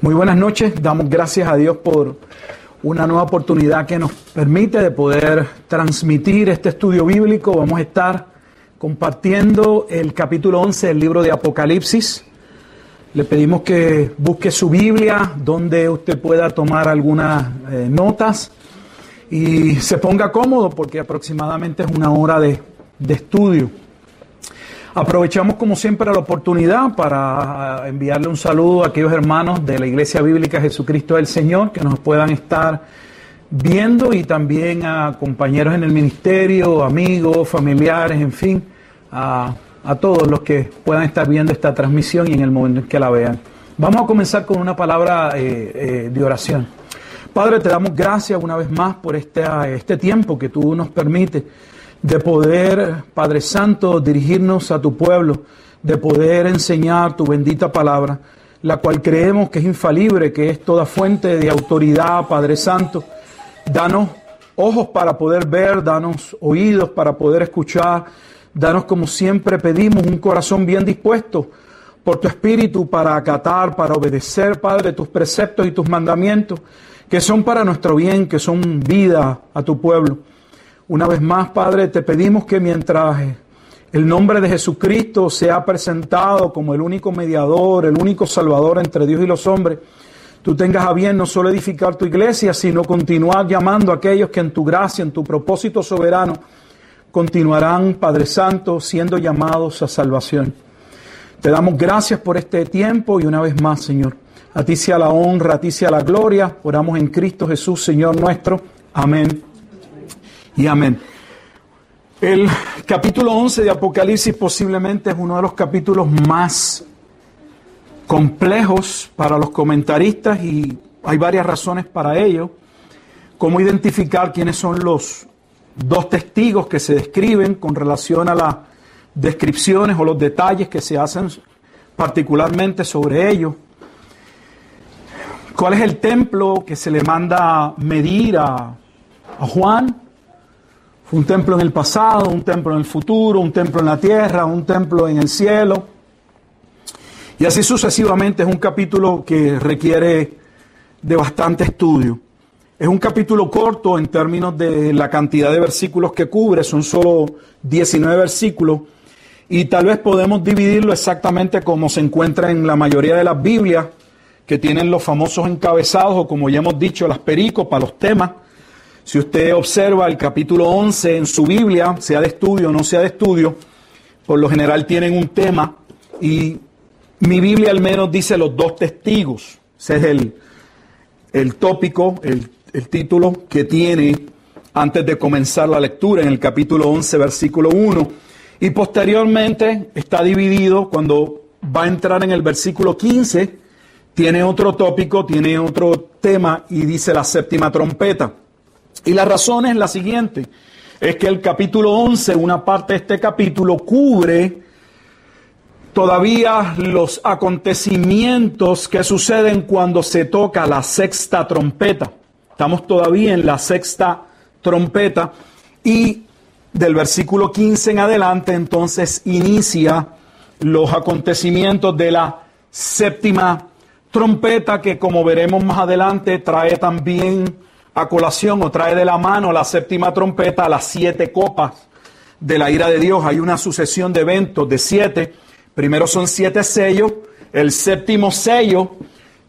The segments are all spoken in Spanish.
Muy buenas noches, damos gracias a Dios por una nueva oportunidad que nos permite de poder transmitir este estudio bíblico. Vamos a estar compartiendo el capítulo 11 del libro de Apocalipsis. Le pedimos que busque su Biblia, donde usted pueda tomar algunas eh, notas y se ponga cómodo porque aproximadamente es una hora de, de estudio. Aprovechamos como siempre la oportunidad para enviarle un saludo a aquellos hermanos de la Iglesia Bíblica Jesucristo del Señor que nos puedan estar viendo y también a compañeros en el ministerio, amigos, familiares, en fin, a, todos los que puedan estar viendo esta transmisión y en el momento en que la vean. Vamos a comenzar con una palabra eh, eh, de oración. Padre, te damos gracias una vez más por este, este tiempo que tú nos permites de poder, Padre Santo, dirigirnos a tu pueblo, de poder enseñar tu bendita palabra, la cual creemos que es infalible, que es toda fuente de autoridad, Padre Santo. Danos ojos para poder ver, danos oídos para poder escuchar, danos como siempre pedimos un corazón bien dispuesto por tu espíritu para acatar, para obedecer, Padre, tus preceptos y tus mandamientos, que son para nuestro bien, que son vida a tu pueblo. Una vez más, Padre, te pedimos que mientras el nombre de Jesucristo sea presentado como el único mediador, el único salvador entre Dios y los hombres, tú tengas a bien no solo edificar tu iglesia, sino continuar llamando a aquellos que en tu gracia, en tu propósito soberano, continuarán, Padre Santo, siendo llamados a salvación. Te damos gracias por este tiempo y una vez más, Señor. A ti sea la honra, a ti sea la gloria. Oramos en Cristo Jesús, Señor nuestro. Amén y amén. El capítulo 11 de Apocalipsis posiblemente es uno de los capítulos más complejos para los comentaristas y hay varias razones para ello. Cómo identificar quiénes son los dos testigos que se describen con relación a las descripciones o los detalles que se hacen particularmente sobre ellos. ¿Cuál es el templo que se le manda medir a, a Juan? Un templo en el pasado, un templo en el futuro, un templo en la tierra, un templo en el cielo. Y así sucesivamente es un capítulo que requiere de bastante estudio. Es un capítulo corto en términos de la cantidad de versículos que cubre, son solo 19 versículos, y tal vez podemos dividirlo exactamente como se encuentra en la mayoría de las Biblias, que tienen los famosos encabezados o como ya hemos dicho, las para los temas, si usted observa el capítulo 11 en su Biblia, sea de estudio o no sea de estudio, por lo general tienen un tema y mi Biblia al menos dice los dos testigos. Ese es el, el tópico, el, el título que tiene antes de comenzar la lectura en el capítulo 11, versículo 1. Y posteriormente está dividido cuando va a entrar en el versículo 15, tiene otro tópico, tiene otro tema y dice la séptima trompeta. Y la razón es la siguiente, es que el capítulo 11, una parte de este capítulo, cubre todavía los acontecimientos que suceden cuando se toca la sexta trompeta. Estamos todavía en la sexta trompeta y del versículo 15 en adelante entonces inicia los acontecimientos de la séptima trompeta que como veremos más adelante trae también a colación o trae de la mano la séptima trompeta, las siete copas de la ira de Dios. Hay una sucesión de eventos de siete. Primero son siete sellos. El séptimo sello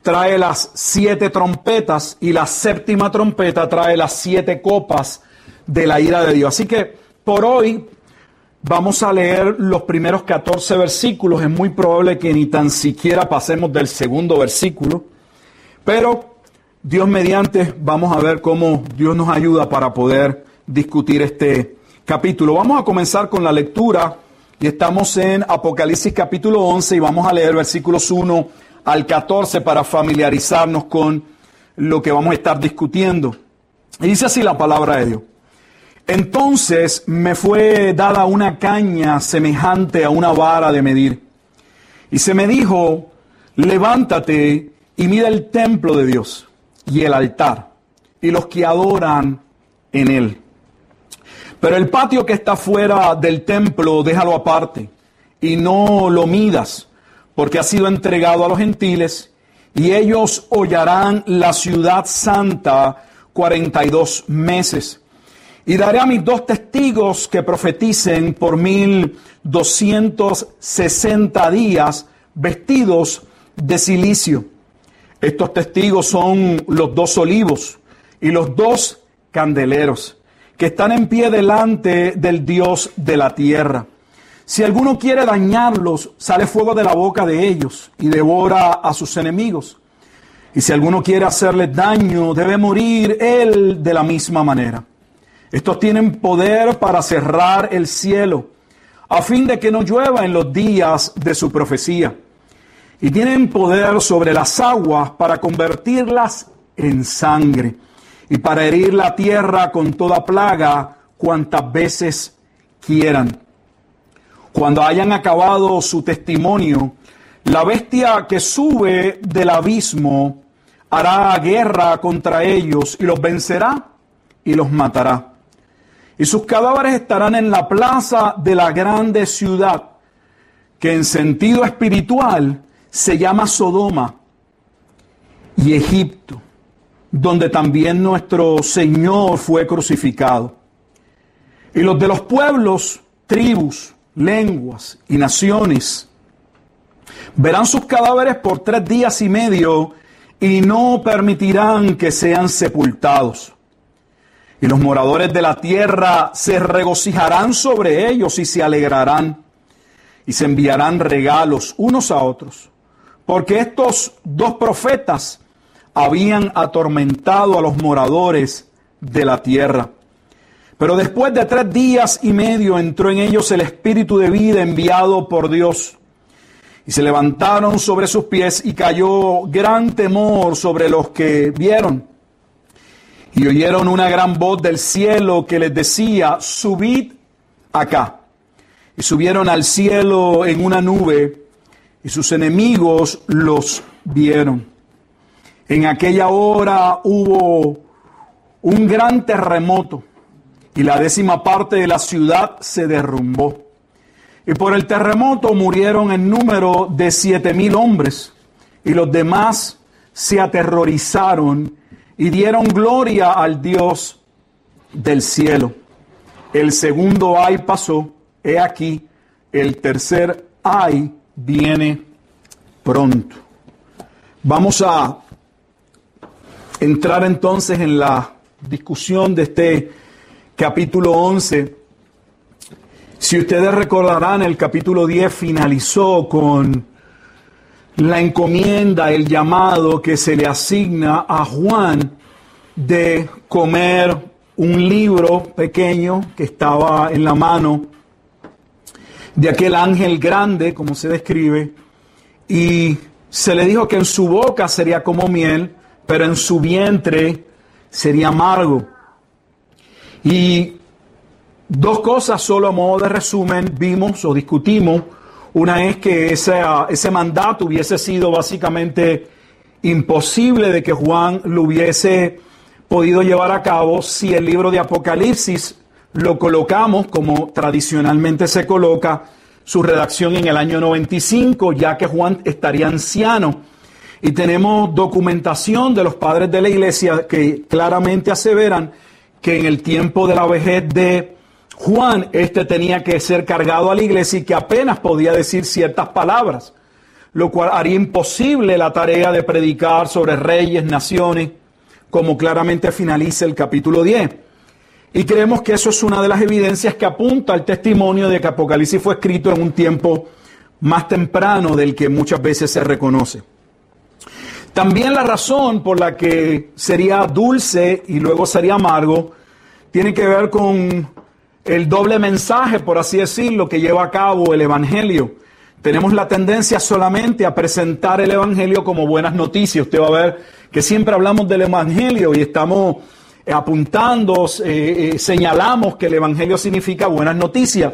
trae las siete trompetas y la séptima trompeta trae las siete copas de la ira de Dios. Así que por hoy vamos a leer los primeros 14 versículos. Es muy probable que ni tan siquiera pasemos del segundo versículo. Pero Dios mediante, vamos a ver cómo Dios nos ayuda para poder discutir este capítulo. Vamos a comenzar con la lectura y estamos en Apocalipsis capítulo 11 y vamos a leer versículos 1 al 14 para familiarizarnos con lo que vamos a estar discutiendo. Y dice así la palabra de Dios. Entonces me fue dada una caña semejante a una vara de medir. Y se me dijo, levántate y mira el templo de Dios y el altar y los que adoran en él. Pero el patio que está fuera del templo, déjalo aparte y no lo midas, porque ha sido entregado a los gentiles y ellos hollarán la ciudad santa 42 meses. Y daré a mis dos testigos que profeticen por mil doscientos sesenta días vestidos de silicio. Estos testigos son los dos olivos y los dos candeleros que están en pie delante del Dios de la tierra. Si alguno quiere dañarlos, sale fuego de la boca de ellos y devora a sus enemigos. Y si alguno quiere hacerles daño, debe morir él de la misma manera. Estos tienen poder para cerrar el cielo, a fin de que no llueva en los días de su profecía. Y tienen poder sobre las aguas para convertirlas en sangre, y para herir la tierra con toda plaga cuantas veces quieran. Cuando hayan acabado su testimonio, la bestia que sube del abismo hará guerra contra ellos y los vencerá y los matará. Y sus cadáveres estarán en la plaza de la grande ciudad, que en sentido espiritual se llama Sodoma y Egipto, donde también nuestro Señor fue crucificado. Y los de los pueblos, tribus, lenguas y naciones verán sus cadáveres por tres días y medio y no permitirán que sean sepultados. Y los moradores de la tierra se regocijarán sobre ellos y se alegrarán y se enviarán regalos unos a otros, porque estos dos profetas habían atormentado a los moradores de la tierra. Pero después de tres días y medio entró en ellos el espíritu de vida enviado por Dios y se levantaron sobre sus pies y cayó gran temor sobre los que vieron. Y oyeron una gran voz del cielo que les decía, subid acá. Y subieron al cielo en una nube y sus enemigos los vieron. En aquella hora hubo un gran terremoto y la décima parte de la ciudad se derrumbó. Y por el terremoto murieron en número de siete mil hombres. Y los demás se aterrorizaron y dieron gloria al Dios del cielo. El segundo ay pasó, he aquí, el tercer ay viene pronto. Vamos a entrar entonces en la discusión de este capítulo 11 si ustedes recordarán, el capítulo 10 finalizó con la encomienda, el llamado que se le asigna a Juan de comer un libro pequeño que estaba en la mano de aquel ángel grande, como se describe, y se le dijo que en su boca sería como miel, pero en su vientre sería amargo. Y Dos cosas solo a modo de resumen vimos o discutimos. Una es que ese, ese mandato hubiese sido básicamente imposible de que Juan lo hubiese podido llevar a cabo si el libro de Apocalipsis lo colocamos como tradicionalmente se coloca su redacción en el año 95, ya que Juan estaría anciano. Y tenemos documentación de los padres de la iglesia que claramente aseveran que en el tiempo de la vejez de Juan, este tenía que ser cargado a la iglesia y que apenas podía decir ciertas palabras, lo cual haría imposible la tarea de predicar sobre reyes, naciones, como claramente finaliza el capítulo 10. Y creemos que eso es una de las evidencias que apunta al testimonio de que Apocalipsis fue escrito en un tiempo más temprano del que muchas veces se reconoce. También la razón por la que sería dulce y luego sería amargo tiene que ver con el doble mensaje, por así decirlo, que lleva a cabo el Evangelio. Tenemos la tendencia solamente a presentar el Evangelio como buenas noticias. Usted va a ver que siempre hablamos del Evangelio y estamos apuntando, eh, eh, señalamos que el Evangelio significa buenas noticias.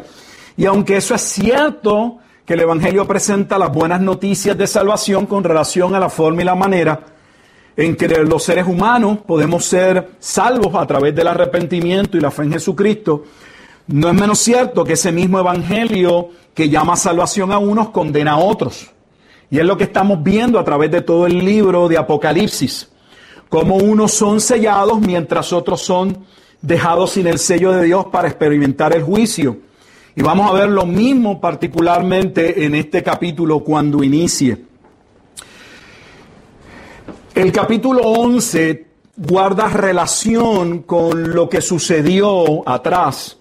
Y aunque eso es cierto, que el Evangelio presenta las buenas noticias de salvación con relación a la forma y la manera en que los seres humanos podemos ser salvos a través del arrepentimiento y la fe en Jesucristo, no es menos cierto que ese mismo evangelio que llama salvación a unos condena a otros. Y es lo que estamos viendo a través de todo el libro de Apocalipsis. Como unos son sellados mientras otros son dejados sin el sello de Dios para experimentar el juicio. Y vamos a ver lo mismo particularmente en este capítulo cuando inicie. El capítulo 11 guarda relación con lo que sucedió atrás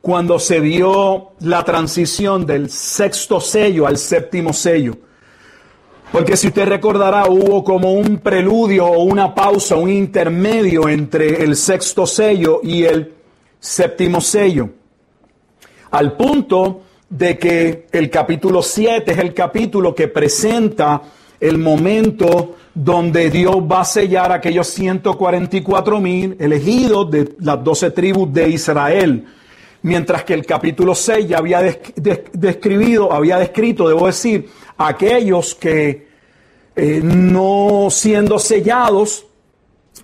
cuando se vio la transición del sexto sello al séptimo sello. Porque si usted recordará, hubo como un preludio o una pausa, un intermedio entre el sexto sello y el séptimo sello. Al punto de que el capítulo 7 es el capítulo que presenta el momento donde Dios va a sellar a aquellos 144 mil elegidos de las 12 tribus de Israel. Mientras que el capítulo 6 ya había describido, había descrito, debo decir, aquellos que eh, no siendo sellados,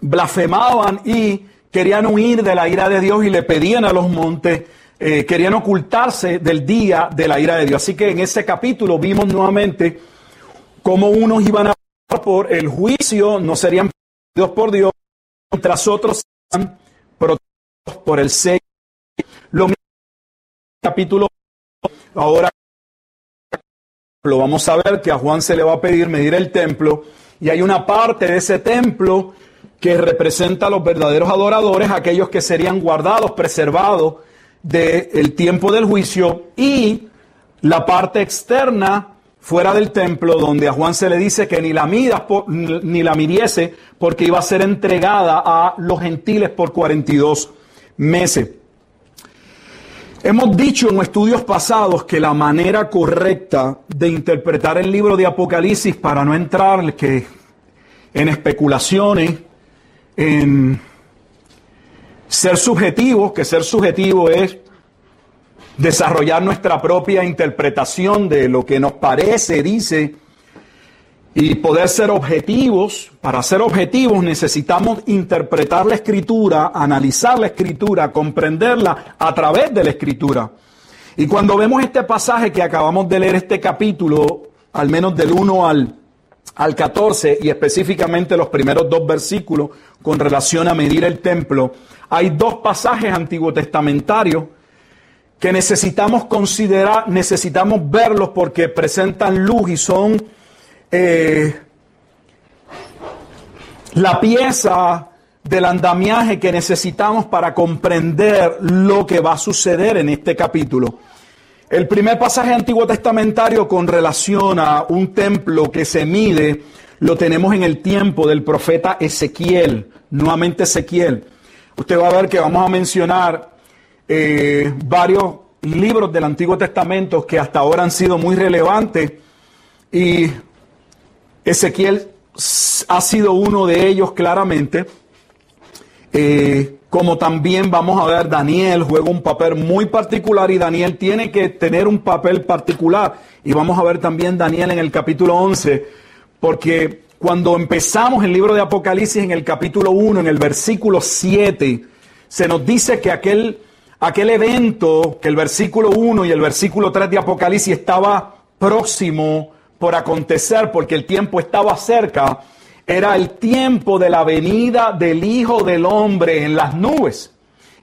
blasfemaban y querían huir de la ira de Dios y le pedían a los montes, eh, querían ocultarse del día de la ira de Dios. Así que en ese capítulo vimos nuevamente cómo unos iban a por el juicio, no serían protegidos por Dios, mientras otros serían protegidos por el sello. Lo mismo capítulo ahora lo vamos a ver que a Juan se le va a pedir medir el templo y hay una parte de ese templo que representa a los verdaderos adoradores, aquellos que serían guardados, preservados del tiempo del juicio y la parte externa fuera del templo, donde a Juan se le dice que ni la midas ni la midiese, porque iba a ser entregada a los gentiles por 42 meses. Hemos dicho en estudios pasados que la manera correcta de interpretar el libro de Apocalipsis para no entrar en especulaciones, en ser subjetivos, que ser subjetivo es desarrollar nuestra propia interpretación de lo que nos parece, dice, y poder ser objetivos. Para ser objetivos necesitamos interpretar la escritura, analizar la escritura, comprenderla a través de la escritura. Y cuando vemos este pasaje que acabamos de leer, este capítulo, al menos del 1 al, al 14, y específicamente los primeros dos versículos con relación a medir el templo, hay dos pasajes antiguo testamentarios que necesitamos considerar, necesitamos verlos porque presentan luz y son eh, la pieza del andamiaje que necesitamos para comprender lo que va a suceder en este capítulo. El primer pasaje antiguo testamentario con relación a un templo que se mide lo tenemos en el tiempo del profeta Ezequiel, nuevamente Ezequiel. Usted va a ver que vamos a mencionar eh, varios libros del Antiguo Testamento que hasta ahora han sido muy relevantes y Ezequiel ha sido uno de ellos claramente. Eh, como también vamos a ver, Daniel juega un papel muy particular y Daniel tiene que tener un papel particular. Y vamos a ver también Daniel en el capítulo 11, porque cuando empezamos el libro de Apocalipsis en el capítulo 1, en el versículo 7, se nos dice que aquel, aquel evento, que el versículo 1 y el versículo 3 de Apocalipsis estaba próximo por acontecer, porque el tiempo estaba cerca, era el tiempo de la venida del Hijo del Hombre en las nubes.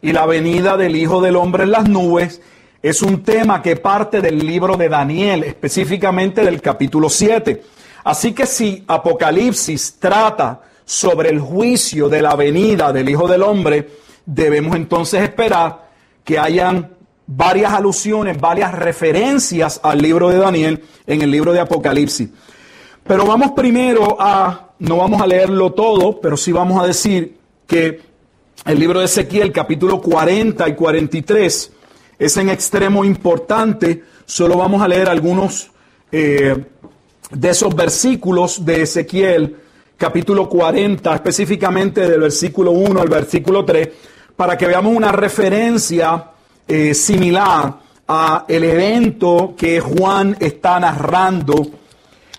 Y la venida del Hijo del Hombre en las nubes es un tema que parte del libro de Daniel, específicamente del capítulo 7. Así que si Apocalipsis trata sobre el juicio de la venida del Hijo del Hombre, debemos entonces esperar que hayan varias alusiones, varias referencias al libro de Daniel en el libro de Apocalipsis. Pero vamos primero a, no vamos a leerlo todo, pero sí vamos a decir que el libro de Ezequiel, capítulo 40 y 43, es en extremo importante. Solo vamos a leer algunos eh, de esos versículos de Ezequiel, capítulo 40, específicamente del versículo 1 al versículo 3, para que veamos una referencia eh, similar a el evento que Juan está narrando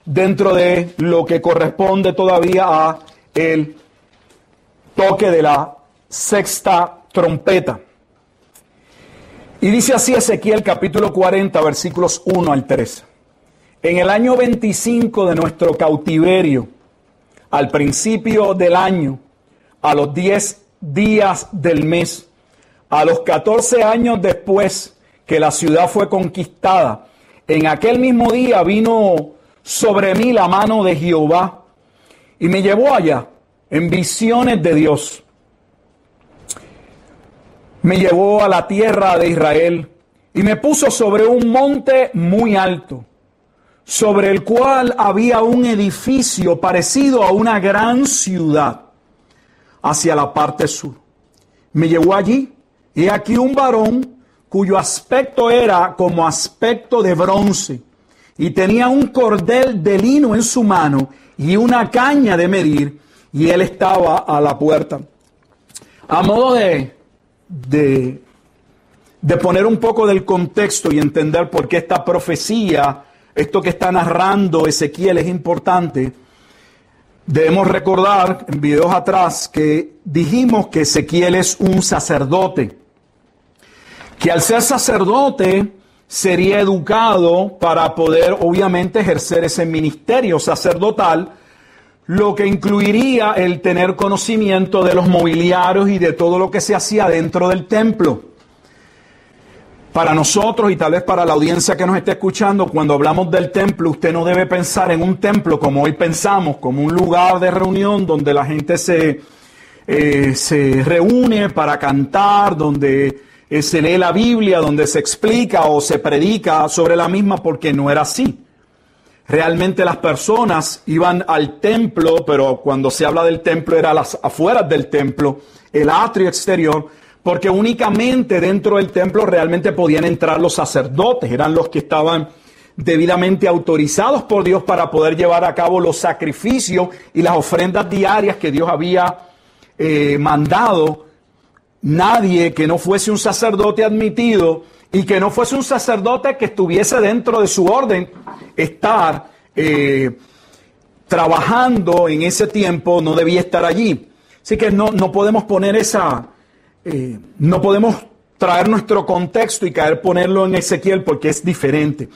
dentro de lo que corresponde todavía a el toque de la sexta trompeta. Y dice así Ezequiel capítulo 40 versículos 1 al 3. En el año 25 de nuestro cautiverio, al principio del año, a los 10 días del mes, a los 14 años después que la ciudad fue conquistada, en aquel mismo día vino sobre mí la mano de Jehová y me llevó allá en visiones de Dios. Me llevó a la tierra de Israel y me puso sobre un monte muy alto, sobre el cual había un edificio parecido a una gran ciudad hacia la parte sur. Me llevó allí y aquí un varón cuyo aspecto era como aspecto de bronce y tenía un cordel de lino en su mano y una caña de medir y él estaba a la puerta. A modo de, de, de poner un poco del contexto y entender por qué esta profecía, esto que está narrando Ezequiel es importante, Debemos recordar en videos atrás que dijimos que Ezequiel es un sacerdote, que al ser sacerdote sería educado para poder obviamente ejercer ese ministerio sacerdotal, lo que incluiría el tener conocimiento de los mobiliarios y de todo lo que se hacía dentro del templo. Para nosotros y tal vez para la audiencia que nos esté escuchando, cuando hablamos del templo, usted no debe pensar en un templo como hoy pensamos, como un lugar de reunión donde la gente se, eh, se reúne para cantar, donde se lee la Biblia, donde se explica o se predica sobre la misma, porque no era así. Realmente las personas iban al templo, pero cuando se habla del templo era las afueras del templo, el atrio exterior, porque únicamente dentro del templo realmente podían entrar los sacerdotes, eran los que estaban debidamente autorizados por Dios para poder llevar a cabo los sacrificios y las ofrendas diarias que Dios había eh, mandado. Nadie que no fuese un sacerdote admitido y que no fuese un sacerdote que estuviese dentro de su orden, estar eh, trabajando en ese tiempo, no debía estar allí. Así que no, no podemos poner esa, eh, no podemos traer nuestro contexto y caer ponerlo en Ezequiel porque es diferente.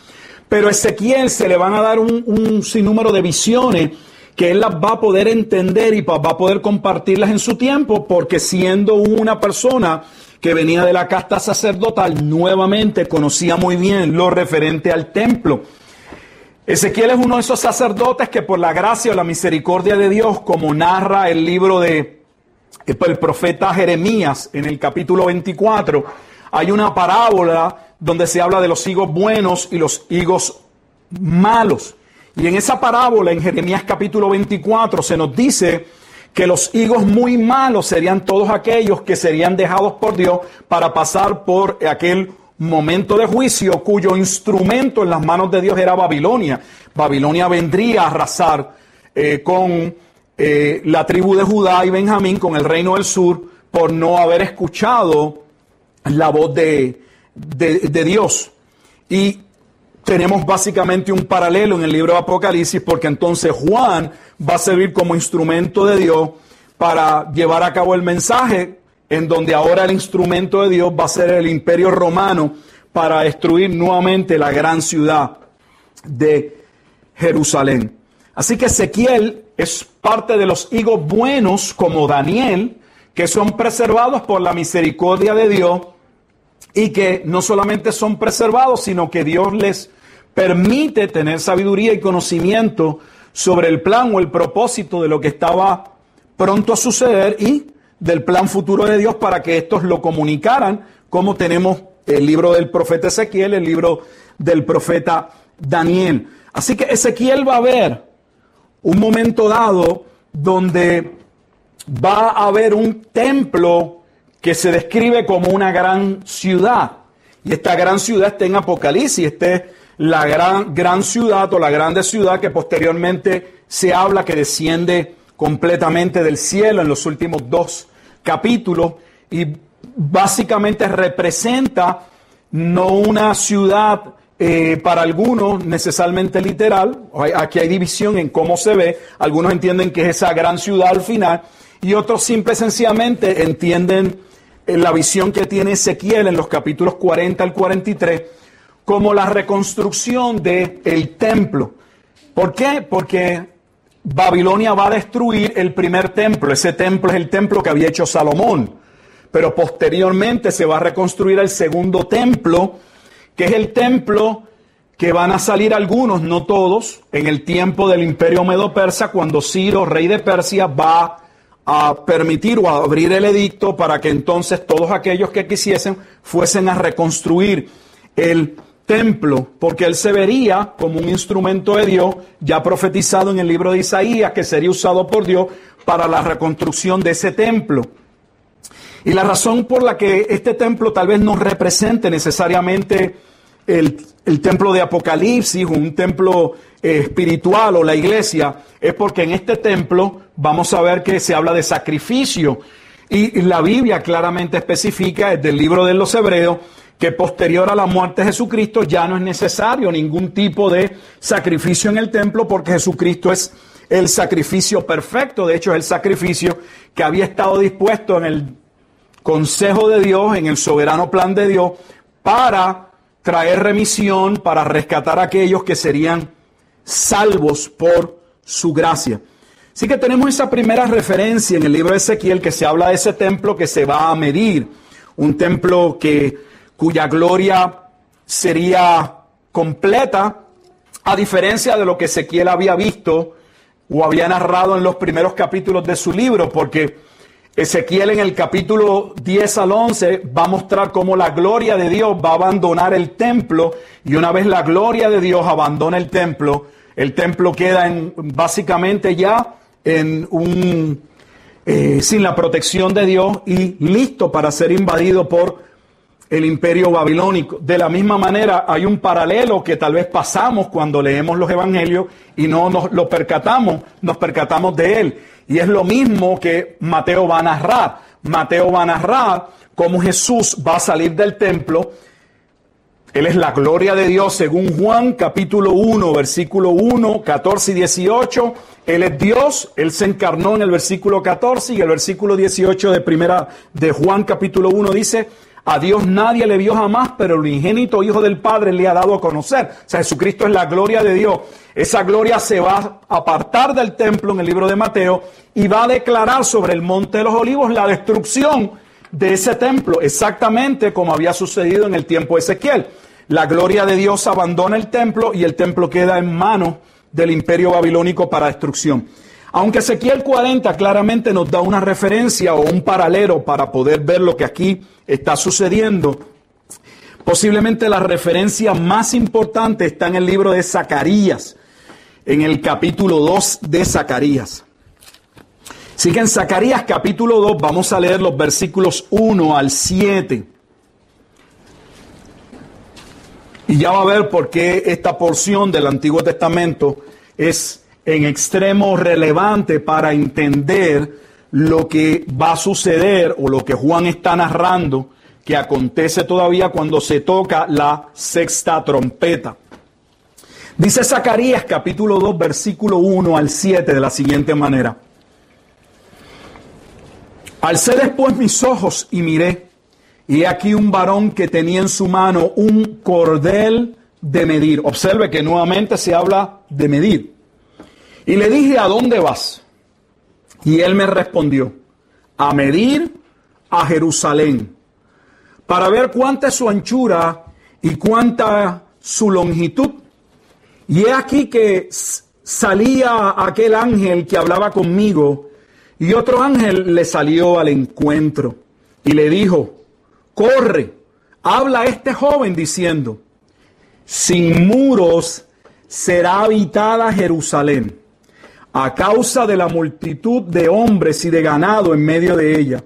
Pero Ezequiel se le van a dar un, sinnúmero de visiones que él las va a poder entender y va a poder compartirlas en su tiempo porque siendo una persona que venía de la casta sacerdotal, nuevamente conocía muy bien lo referente al templo. Ezequiel es uno de esos sacerdotes que por la gracia o la misericordia de Dios, como narra el libro de el profeta Jeremías en el capítulo 24, hay una parábola donde se habla de los higos buenos y los higos malos. Y en esa parábola, en Jeremías capítulo 24, se nos dice que los higos muy malos serían todos aquellos que serían dejados por Dios para pasar por aquel momento de juicio cuyo instrumento en las manos de Dios era Babilonia. Babilonia vendría a arrasar eh, con eh, la tribu de Judá y Benjamín con el reino del sur por no haber escuchado la voz de, de, Dios. Y tenemos básicamente un paralelo en el libro de Apocalipsis porque entonces Juan va a servir como instrumento de Dios para llevar a cabo el mensaje en donde ahora el instrumento de Dios va a ser el imperio romano para destruir nuevamente la gran ciudad de Jerusalén. Así que Ezequiel es parte de los higos buenos como Daniel, que son preservados por la misericordia de Dios y que no solamente son preservados, sino que Dios les permite tener sabiduría y conocimiento sobre el plan o el propósito de lo que estaba pronto a suceder y del plan futuro de Dios para que estos lo comunicaran, como tenemos el libro del profeta Ezequiel, el libro del profeta Daniel. Así que Ezequiel va a ver un momento dado donde va a haber un templo que se describe como una gran ciudad. Y esta gran ciudad está en Apocalipsis, esta es la gran, gran ciudad o la grande ciudad que posteriormente se habla que desciende completamente del cielo en los últimos dos capítulos. Y básicamente representa no una ciudad eh, para algunos necesariamente literal, aquí hay división en cómo se ve, algunos entienden que es esa gran ciudad al final y otros simple y sencillamente entienden eh, la visión que tiene Ezequiel en los capítulos 40 al 43 como la reconstrucción del el templo. ¿Por qué? Porque Babilonia va a destruir el primer templo. Ese templo es el templo que había hecho Salomón. Pero posteriormente se va a reconstruir el segundo templo, que es el templo que van a salir algunos, no todos, en el tiempo del imperio medo-persa, cuando Ciro, rey de Persia, va a permitir o a abrir el edicto para que entonces todos aquellos que quisiesen fuesen a reconstruir el templo, porque él se vería como un instrumento de Dios, ya profetizado en el libro de Isaías, que sería usado por Dios para la reconstrucción de ese templo. Y la razón por la que este templo tal vez no represente necesariamente el, templo de Apocalipsis, un templo eh, espiritual o la iglesia, es porque en este templo vamos a ver que se habla de sacrificio. Y la Biblia claramente especifica desde el libro de los Hebreos que posterior a la muerte de Jesucristo ya no es necesario ningún tipo de sacrificio en el templo porque Jesucristo es el sacrificio perfecto. De hecho, es el sacrificio que había estado dispuesto en el consejo de Dios, en el soberano plan de Dios, para traer remisión, para rescatar a aquellos que serían salvos por su gracia. Así que tenemos esa primera referencia en el libro de Ezequiel que se habla de ese templo que se va a medir, un templo que cuya gloria sería completa, a diferencia de lo que Ezequiel había visto o había narrado en los primeros capítulos de su libro, porque Ezequiel en el capítulo 10 al 11 va a mostrar cómo la gloria de Dios va a abandonar el templo y una vez la gloria de Dios abandona el templo, el templo queda en, básicamente ya en un, eh, sin la protección de Dios y listo para ser invadido por el imperio babilónico. De la misma manera, hay un paralelo que tal vez pasamos cuando leemos los evangelios y no nos lo percatamos, nos percatamos de él. Y es lo mismo que Mateo va a narrar. Mateo va a narrar cómo Jesús va a salir del templo. Él es la gloria de Dios según Juan capítulo 1, versículo 1, 14 y 18. Él es Dios, Él se encarnó en el versículo 14 y el versículo 18 de primera de Juan capítulo 1 dice, a Dios nadie le vio jamás, pero el ingénito Hijo del Padre le ha dado a conocer. O sea, Jesucristo es la gloria de Dios. Esa gloria se va a apartar del templo en el libro de Mateo y va a declarar sobre el monte de los olivos la destrucción de ese templo, exactamente como había sucedido en el tiempo de Ezequiel. La gloria de Dios abandona el templo y el templo queda en manos del imperio babilónico para destrucción. Aunque Ezequiel 40 claramente nos da una referencia o un paralelo para poder ver lo que aquí está sucediendo, posiblemente la referencia más importante está en el libro de Zacarías, en el capítulo 2 de Zacarías. Así que en Zacarías capítulo 2 vamos a leer los versículos 1 al 7. Y ya va a ver por qué esta porción del Antiguo Testamento es en extremo relevante para entender lo que va a suceder o lo que Juan está narrando que acontece todavía cuando se toca la sexta trompeta. Dice Zacarías capítulo 2 versículo 1 al 7 de la siguiente manera. Alcé después mis ojos y miré, y aquí un varón que tenía en su mano un cordel de medir. Observe que nuevamente se habla de medir. Y le dije, ¿a dónde vas? Y él me respondió, a medir a Jerusalén, para ver cuánta es su anchura y cuánta su longitud. Y he aquí que salía aquel ángel que hablaba conmigo, y otro ángel le salió al encuentro y le dijo, corre, habla a este joven diciendo, sin muros será habitada Jerusalén a causa de la multitud de hombres y de ganado en medio de ella.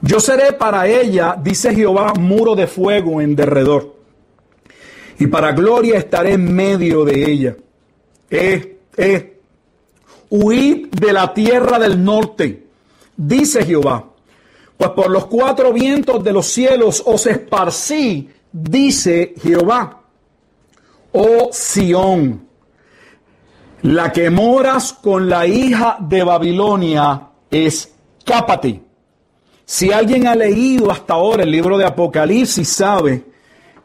Yo seré para ella, dice Jehová, muro de fuego en derredor, y para gloria estaré en medio de ella. Eh, eh, huid de la tierra del norte, dice Jehová, pues por los cuatro vientos de los cielos os esparcí, dice Jehová. Oh Sión, la que moras con la hija de Babilonia, escápate. Si alguien ha leído hasta ahora el libro de Apocalipsis, sabe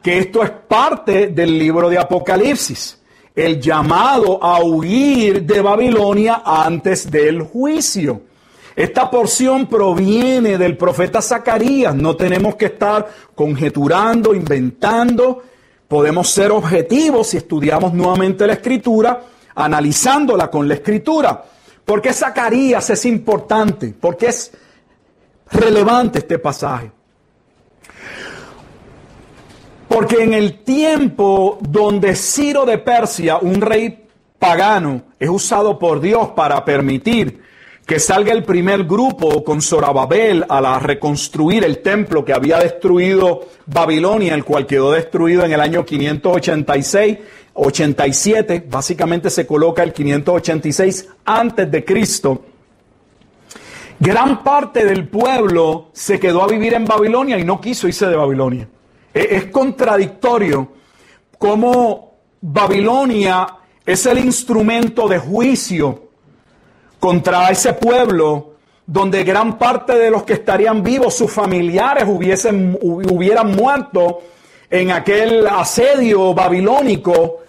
que esto es parte del libro de Apocalipsis, el llamado a huir de Babilonia antes del juicio. Esta porción proviene del profeta Zacarías, no tenemos que estar conjeturando, inventando, podemos ser objetivos si estudiamos nuevamente la escritura, analizándola con la escritura. ¿Por qué Zacarías es importante? ¿Por qué es relevante este pasaje? Porque en el tiempo donde Ciro de Persia, un rey pagano, es usado por Dios para permitir que salga el primer grupo con Zorababel a la reconstruir el templo que había destruido Babilonia, el cual quedó destruido en el año 586, 87, básicamente se coloca el 586 antes de Cristo. Gran parte del pueblo se quedó a vivir en Babilonia y no quiso irse de Babilonia. E, es contradictorio cómo Babilonia es el instrumento de juicio contra ese pueblo donde gran parte de los que estarían vivos, sus familiares, hubiesen, hubieran muerto en aquel asedio babilónico.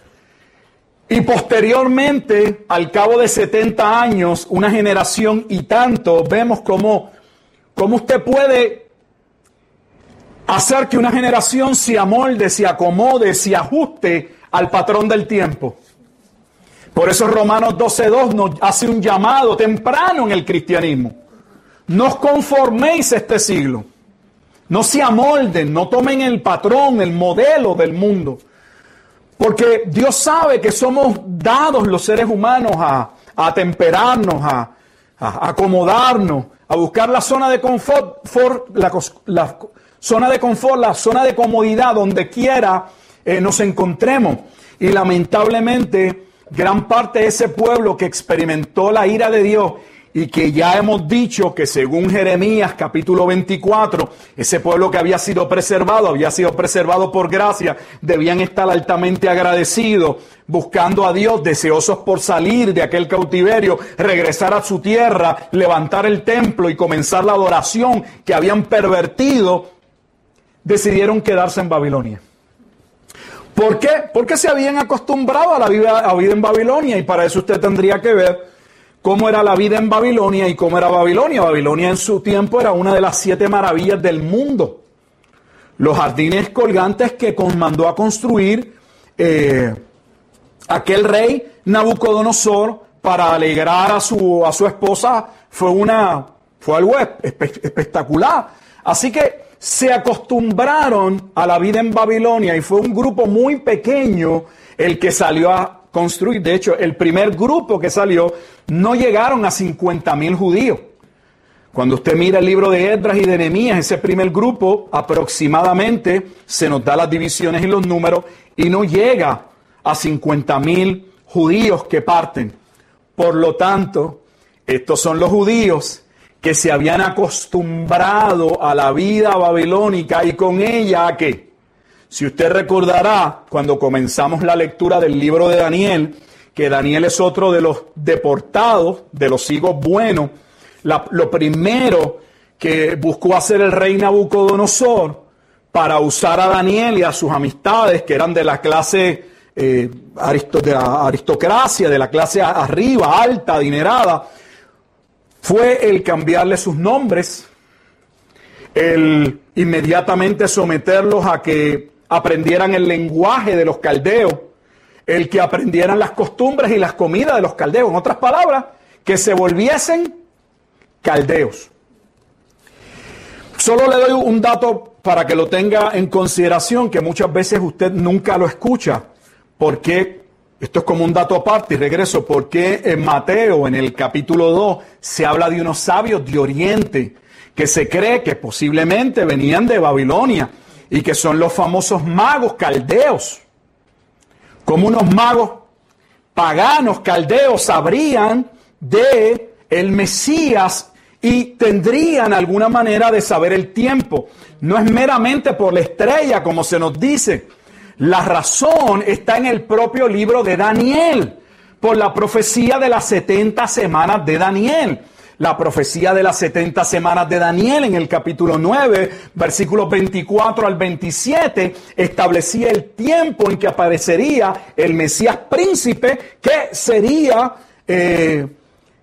Y posteriormente, al cabo de 70 años, una generación y tanto, vemos cómo, cómo usted puede hacer que una generación se amolde, se acomode, se ajuste al patrón del tiempo. Por eso Romanos 12.2 nos hace un llamado temprano en el cristianismo. No os conforméis este siglo. No se amolden, no tomen el patrón, el modelo del mundo. Porque Dios sabe que somos dados los seres humanos a, temperarnos, a, acomodarnos, a buscar la zona de confort, la, zona de confort, la zona de comodidad donde quiera eh, nos encontremos. Y lamentablemente gran parte de ese pueblo que experimentó la ira de Dios y que ya hemos dicho que según Jeremías capítulo 24, ese pueblo que había sido preservado, había sido preservado por gracia, debían estar altamente agradecidos, buscando a Dios, deseosos por salir de aquel cautiverio, regresar a su tierra, levantar el templo y comenzar la adoración que habían pervertido, decidieron quedarse en Babilonia. ¿Por qué? Porque se habían acostumbrado a la vida, vida en Babilonia y para eso usted tendría que ver cómo era la vida en Babilonia y cómo era Babilonia. Babilonia en su tiempo era una de las siete maravillas del mundo. Los jardines colgantes que mandó a construir eh, aquel rey Nabucodonosor para alegrar a su, a su esposa fue, una, fue algo espectacular. Así que se acostumbraron a la vida en Babilonia y fue un grupo muy pequeño el que salió a construir. De hecho, el primer grupo que salió no llegaron a 50 mil judíos. Cuando usted mira el libro de Edras y de Nehemías, ese primer grupo aproximadamente se nos da las divisiones y los números y no llega a 50 mil judíos que parten. Por lo tanto, estos son los judíos que se habían acostumbrado a la vida babilónica y con ella a qué? Si usted recordará cuando comenzamos la lectura del libro de Daniel, que Daniel es otro de los deportados, de los hijos buenos, lo primero que buscó hacer el rey Nabucodonosor para usar a Daniel y a sus amistades, que eran de la clase eh, aristocracia, de la clase arriba, alta, adinerada, fue el cambiarle sus nombres, el inmediatamente someterlos a que aprendieran el lenguaje de los caldeos, el que aprendieran las costumbres y las comidas de los caldeos. En otras palabras, que se volviesen caldeos. Solo le doy un dato para que lo tenga en consideración, que muchas veces usted nunca lo escucha, porque esto es como un dato aparte y regreso. porque en Mateo, en el capítulo 2, se habla de unos sabios de Oriente que se cree que posiblemente venían de Babilonia y que son los famosos magos caldeos? Como unos magos paganos caldeos sabrían de el Mesías y tendrían alguna manera de saber el tiempo. No es meramente por la estrella, como se nos dice, la razón está en el propio libro de Daniel, por la profecía de las 70 semanas de Daniel. la profecía de las 70 semanas de Daniel en el capítulo 9, versículos 24 al 27, establecía el tiempo en que aparecería el Mesías príncipe, que sería eh,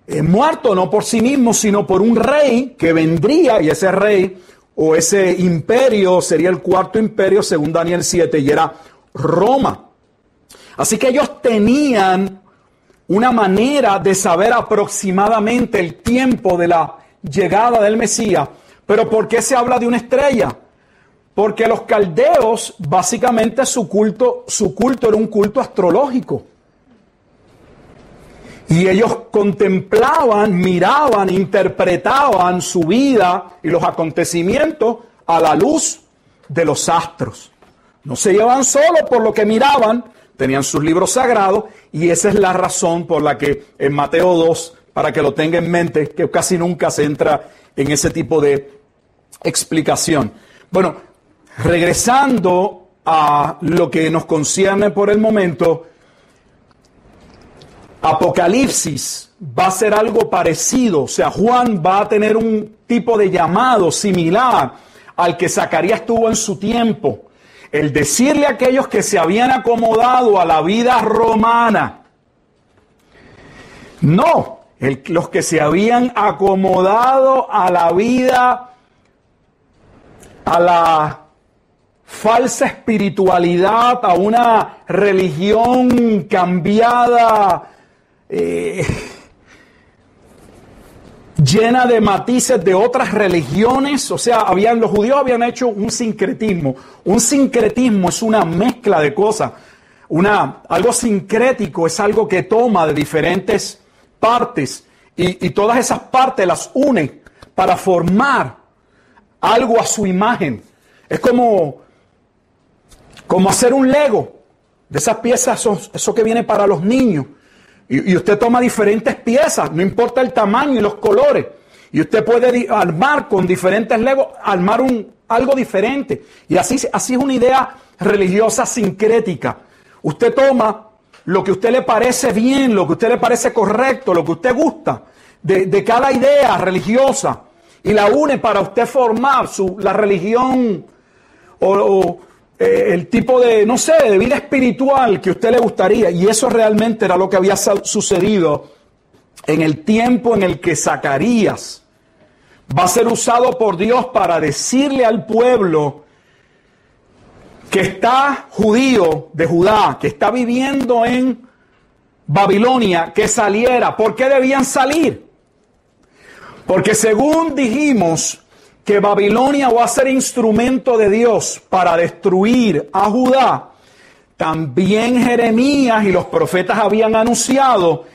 eh, muerto no por sí mismo, sino por un rey que vendría, y ese rey o ese imperio sería el cuarto imperio según Daniel 7, y era Roma. Así que ellos tenían una manera de saber aproximadamente el tiempo de la llegada del Mesías. Pero ¿por qué se habla de una estrella? Porque los caldeos, básicamente su culto, su culto era un culto astrológico. Y ellos contemplaban, miraban, interpretaban su vida y los acontecimientos a la luz de los astros. No se llevaban solo por lo que miraban, tenían sus libros sagrados y esa es la razón por la que en Mateo 2, para que lo tenga en mente, que casi nunca se entra en ese tipo de explicación. Bueno, regresando a lo que nos concierne por el momento, Apocalipsis va a ser algo parecido, o sea, Juan va a tener un tipo de llamado similar al que Zacarías tuvo en su tiempo. El decirle a aquellos que se habían acomodado a la vida romana, no, los que se habían acomodado a la vida, a la falsa espiritualidad, a una religión cambiada, eh, llena de matices de otras religiones, o sea, habían, los judíos habían hecho un sincretismo. Un sincretismo es una mezcla de cosas. Una, algo sincrético es algo que toma de diferentes partes y, y todas esas partes las une para formar algo a su imagen. Es como, como hacer un Lego de esas piezas, eso, eso que viene para los niños y, usted toma diferentes piezas, no importa el tamaño y los colores. Y usted puede armar con diferentes legos, armar un, algo diferente. Y así, así es una idea religiosa sincrética. Usted toma lo que a usted le parece bien, lo que a usted le parece correcto, lo que a usted gusta de, cada idea religiosa y la une para usted formar su, la religión o eh, el tipo de, no sé, de vida espiritual que usted le gustaría. Y eso realmente era lo que había sucedido en el tiempo en el que Zacarías va a ser usado por Dios para decirle al pueblo que está judío de Judá, que está viviendo en Babilonia, que saliera. ¿Por qué debían salir? Porque según dijimos, que Babilonia va a ser instrumento de Dios para destruir a Judá, también Jeremías y los profetas habían anunciado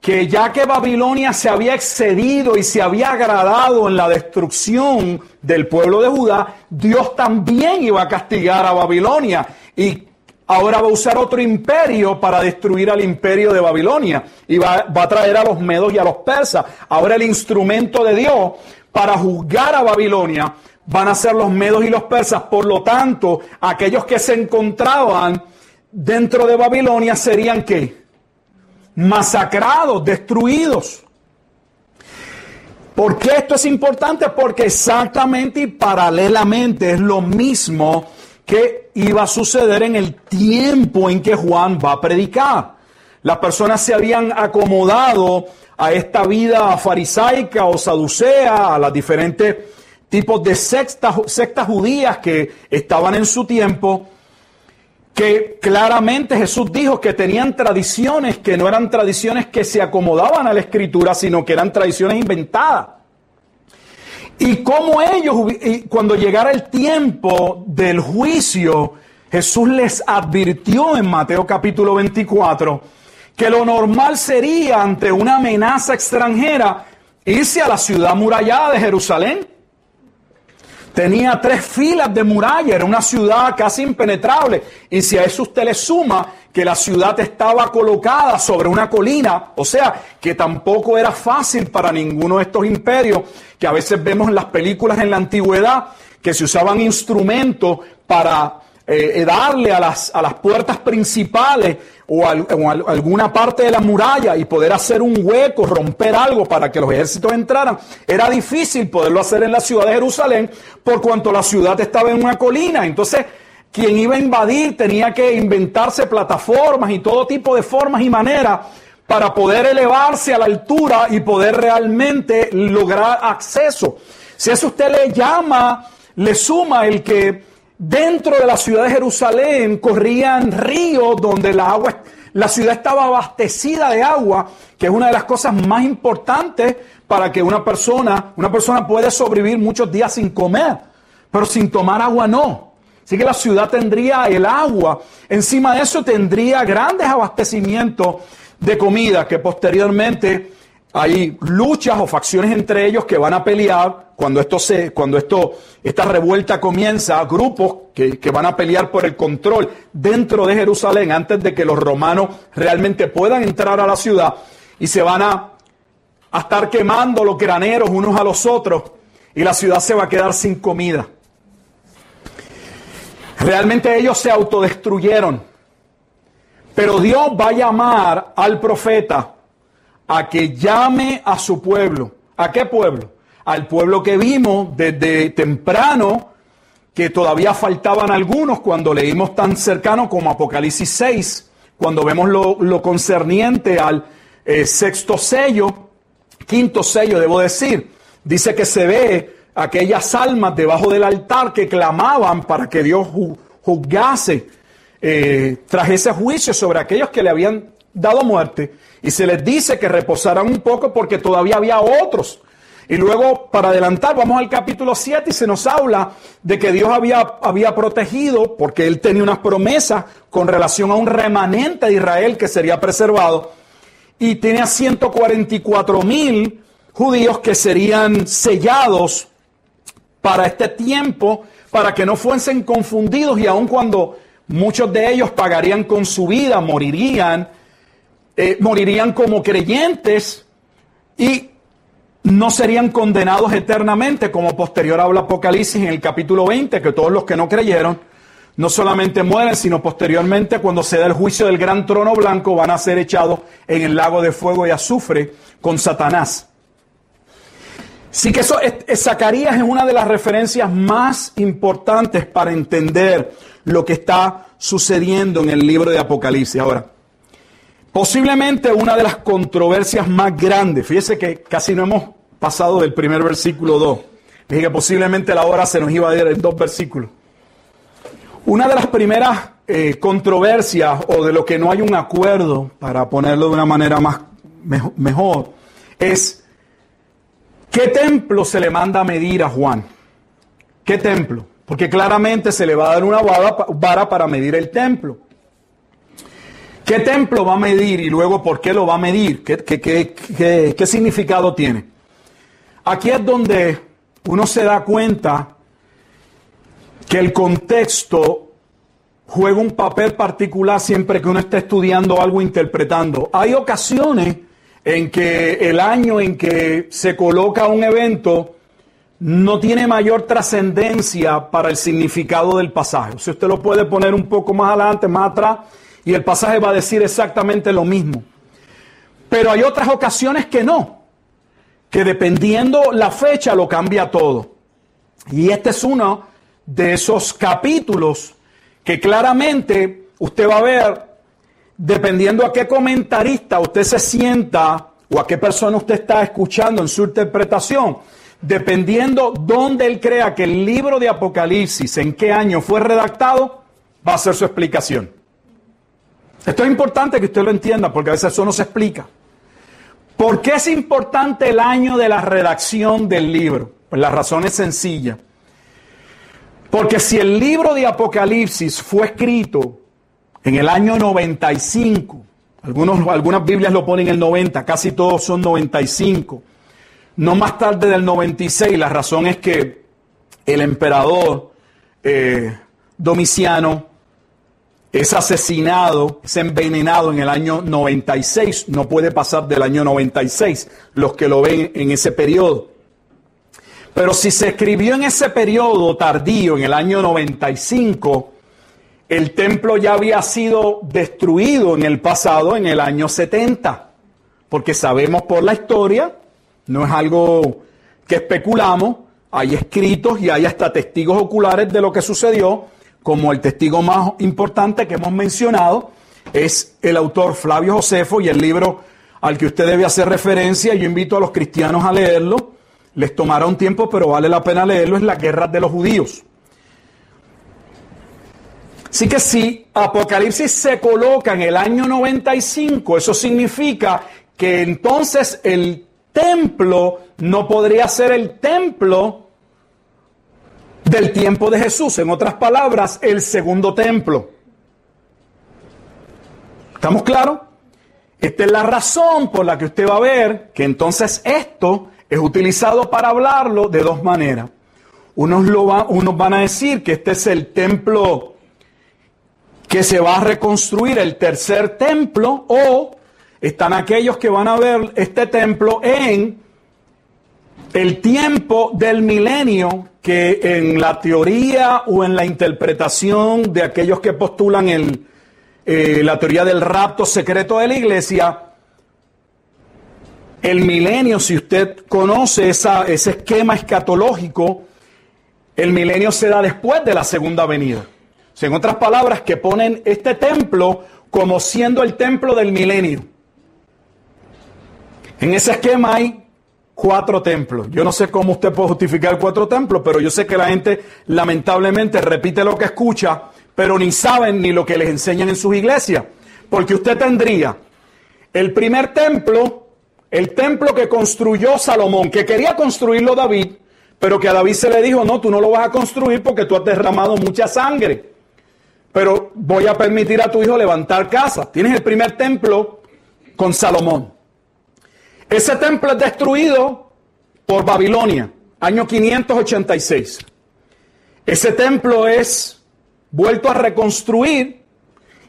que ya que Babilonia se había excedido y se había agradado en la destrucción del pueblo de Judá, Dios también iba a castigar a Babilonia. Y ahora va a usar otro imperio para destruir al imperio de Babilonia. Y va, a traer a los medos y a los persas. Ahora el instrumento de Dios para juzgar a Babilonia van a ser los medos y los persas. Por lo tanto, aquellos que se encontraban dentro de Babilonia serían qué? Masacrados, destruidos. ¿Por qué esto es importante? Porque exactamente y paralelamente es lo mismo que iba a suceder en el tiempo en que Juan va a predicar. Las personas se habían acomodado a esta vida farisaica o saducea, a los diferentes tipos de sectas, sectas judías que estaban en su tiempo, que claramente Jesús dijo que tenían tradiciones que no eran tradiciones que se acomodaban a la escritura, sino que eran tradiciones inventadas. Y como ellos, cuando llegara el tiempo del juicio, Jesús les advirtió en Mateo capítulo 24, que lo normal sería ante una amenaza extranjera irse a la ciudad murallada de Jerusalén. Tenía tres filas de muralla, era una ciudad casi impenetrable. Y si a eso usted le suma que la ciudad estaba colocada sobre una colina, o sea, que tampoco era fácil para ninguno de estos imperios, que a veces vemos en las películas en la antigüedad, que se usaban instrumentos para eh, darle a las, a las puertas principales o, alguna parte de la muralla y poder hacer un hueco, romper algo para que los ejércitos entraran. Era difícil poderlo hacer en la ciudad de Jerusalén por cuanto la ciudad estaba en una colina. Entonces, quien iba a invadir tenía que inventarse plataformas y todo tipo de formas y maneras para poder elevarse a la altura y poder realmente lograr acceso. Si eso usted le llama, le suma el que Dentro de la ciudad de Jerusalén corrían ríos donde la agua, la ciudad estaba abastecida de agua, que es una de las cosas más importantes para que una persona, una persona puede sobrevivir muchos días sin comer, pero sin tomar agua no. Así que la ciudad tendría el agua. Encima de eso tendría grandes abastecimientos de comida que posteriormente hay luchas o facciones entre ellos que van a pelear cuando esto se, cuando esto, esta revuelta comienza, grupos que, que, van a pelear por el control dentro de Jerusalén antes de que los romanos realmente puedan entrar a la ciudad y se van a, a estar quemando los graneros unos a los otros y la ciudad se va a quedar sin comida. Realmente ellos se autodestruyeron. Pero Dios va a llamar al profeta a que llame a su pueblo. ¿A qué pueblo? Al pueblo que vimos desde temprano, que todavía faltaban algunos cuando leímos tan cercano como Apocalipsis 6, cuando vemos lo, concerniente al eh, sexto sello, quinto sello, debo decir. Dice que se ve aquellas almas debajo del altar que clamaban para que Dios juzgase, eh, trajese juicio sobre aquellos que le habían dado muerte y se les dice que reposaran un poco porque todavía había otros. Y luego, para adelantar, vamos al capítulo 7 y se nos habla de que Dios había, había protegido, porque Él tenía unas promesas con relación a un remanente de Israel que sería preservado. Y tenía 144 mil judíos que serían sellados para este tiempo, para que no fuesen confundidos y aun cuando muchos de ellos pagarían con su vida, morirían, eh, morirían como creyentes y no serían condenados eternamente, como posterior habla Apocalipsis en el capítulo 20, que todos los que no creyeron no solamente mueren, sino posteriormente cuando se da el juicio del gran trono blanco van a ser echados en el lago de fuego y azufre con Satanás. Sí que eso, es, Zacarías es una de las referencias más importantes para entender lo que está sucediendo en el libro de Apocalipsis. Ahora, Posiblemente una de las controversias más grandes, fíjese que casi no hemos pasado del primer versículo 2, dije que posiblemente la hora se nos iba a ir en dos versículos. Una de las primeras eh, controversias o de lo que no hay un acuerdo, para ponerlo de una manera más mejor, es ¿qué templo se le manda a medir a Juan? ¿Qué templo? Porque claramente se le va a dar una vara para medir el templo. ¿Qué templo va a medir y luego por qué lo va a medir? ¿Qué, qué, significado tiene? Aquí es donde uno se da cuenta que el contexto juega un papel particular siempre que uno está estudiando algo, interpretando. Hay ocasiones en que el año en que se coloca un evento no tiene mayor trascendencia para el significado del pasaje. Si usted lo puede poner un poco más adelante, más atrás, y el pasaje va a decir exactamente lo mismo. Pero hay otras ocasiones que no, que dependiendo la fecha lo cambia todo. Y este es uno de esos capítulos que claramente usted va a ver, dependiendo a qué comentarista usted se sienta o a qué persona usted está escuchando en su interpretación, dependiendo dónde él crea que el libro de Apocalipsis, en qué año fue redactado, va a ser su explicación. Esto es importante que usted lo entienda porque a veces eso no se explica. ¿Por qué es importante el año de la redacción del libro? Pues la razón es sencilla. Porque si el libro de Apocalipsis fue escrito en el año 95, algunos, algunas Biblias lo ponen en el 90, casi todos son 95, no más tarde del 96, la razón es que el emperador eh, Domiciano es asesinado, es envenenado en el año 96, no puede pasar del año 96, los que lo ven en ese periodo. Pero si se escribió en ese periodo tardío, en el año 95, el templo ya había sido destruido en el pasado, en el año 70, porque sabemos por la historia, no es algo que especulamos, hay escritos y hay hasta testigos oculares de lo que sucedió, como el testigo más importante que hemos mencionado es el autor Flavio Josefo y el libro al que usted debe hacer referencia, yo invito a los cristianos a leerlo, les tomará un tiempo, pero vale la pena leerlo, es La Guerra de los Judíos. Así que si Apocalipsis se coloca en el año 95, eso significa que entonces el templo no podría ser el templo del tiempo de Jesús. En otras palabras, el segundo templo. ¿Estamos claros? Esta es la razón por la que usted va a ver que entonces esto es utilizado para hablarlo de dos maneras. Unos, lo unos van a decir que este es el templo que se va a reconstruir, el tercer templo, o están aquellos que van a ver este templo en el tiempo del milenio, que en la teoría o en la interpretación de aquellos que postulan el, eh, la teoría del rapto secreto de la iglesia, el milenio, si usted conoce esa, ese esquema escatológico, el milenio se da después de la segunda venida. en otras palabras, que ponen este templo como siendo el templo del milenio. En ese esquema hay cuatro templos. Yo no sé cómo usted puede justificar cuatro templos, pero yo sé que la gente lamentablemente repite lo que escucha, pero ni saben ni lo que les enseñan en sus iglesias. Porque usted tendría el primer templo, el templo que construyó Salomón, que quería construirlo David, pero que a David se le dijo, no, tú no lo vas a construir porque tú has derramado mucha sangre. Pero voy a permitir a tu hijo levantar casa. Tienes el primer templo con Salomón. Ese templo es destruido por Babilonia, año 586. Ese templo es vuelto a reconstruir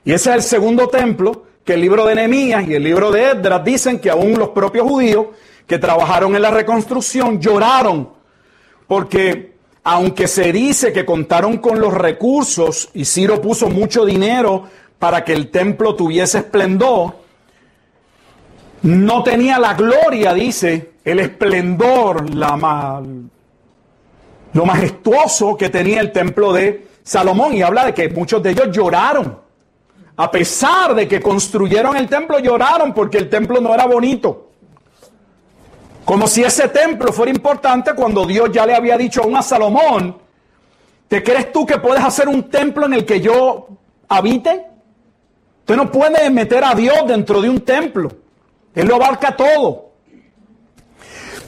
y ese es el segundo templo que el libro de Nehemías y el libro de Esdras dicen que aún los propios judíos que trabajaron en la reconstrucción lloraron porque aunque se dice que contaron con los recursos y Ciro puso mucho dinero para que el templo tuviese esplendor, no tenía la gloria, dice, el esplendor, la lo majestuoso que tenía el templo de Salomón. Y habla de que muchos de ellos lloraron. A pesar de que construyeron el templo, lloraron porque el templo no era bonito. Como si ese templo fuera importante cuando Dios ya le había dicho aún a Salomón, ¿te crees tú que puedes hacer un templo en el que yo habite? Usted no puede meter a Dios dentro de un templo. Él lo abarca todo.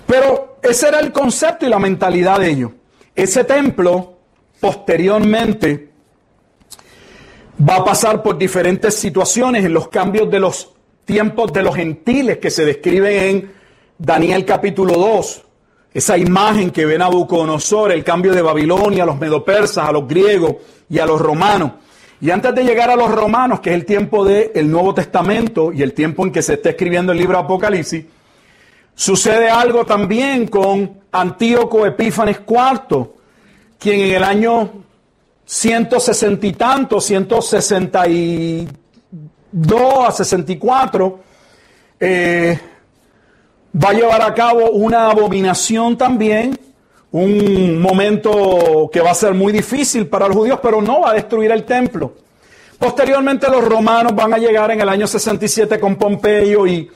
Pero ese era el concepto y la mentalidad de ellos. Ese templo, posteriormente, va a pasar por diferentes situaciones en los cambios de los tiempos de los gentiles que se describen en Daniel capítulo 2. Esa imagen que ve Nabucodonosor, el cambio de Babilonia a los medopersas, a los griegos y a los romanos. Y antes de llegar a los romanos, que es el tiempo del Nuevo Testamento y el tiempo en que se está escribiendo el libro Apocalipsis, sucede algo también con Antíoco Epífanes IV, quien en el año 160 y tanto, 162 a 64, eh, va a llevar a cabo una abominación también un momento que va a ser muy difícil para los judíos, pero no va a destruir el templo. Posteriormente los romanos van a llegar en el año 67 con Pompeyo y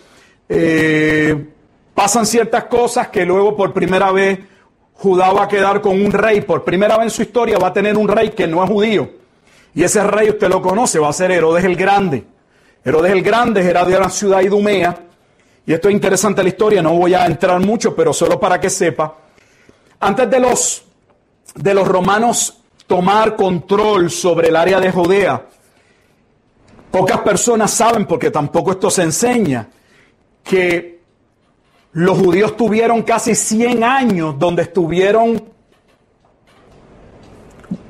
eh, pasan ciertas cosas que luego por primera vez Judá va a quedar con un rey, por primera vez en su historia va a tener un rey que no es judío. Y ese rey usted lo conoce, va a ser Herodes el Grande. Herodes el Grande era de la ciudad idumea. Y esto es interesante la historia, no voy a entrar mucho, pero solo para que sepa antes de los, de los romanos tomar control sobre el área de Judea, pocas personas saben, porque tampoco esto se enseña, que los judíos tuvieron casi 100 años donde estuvieron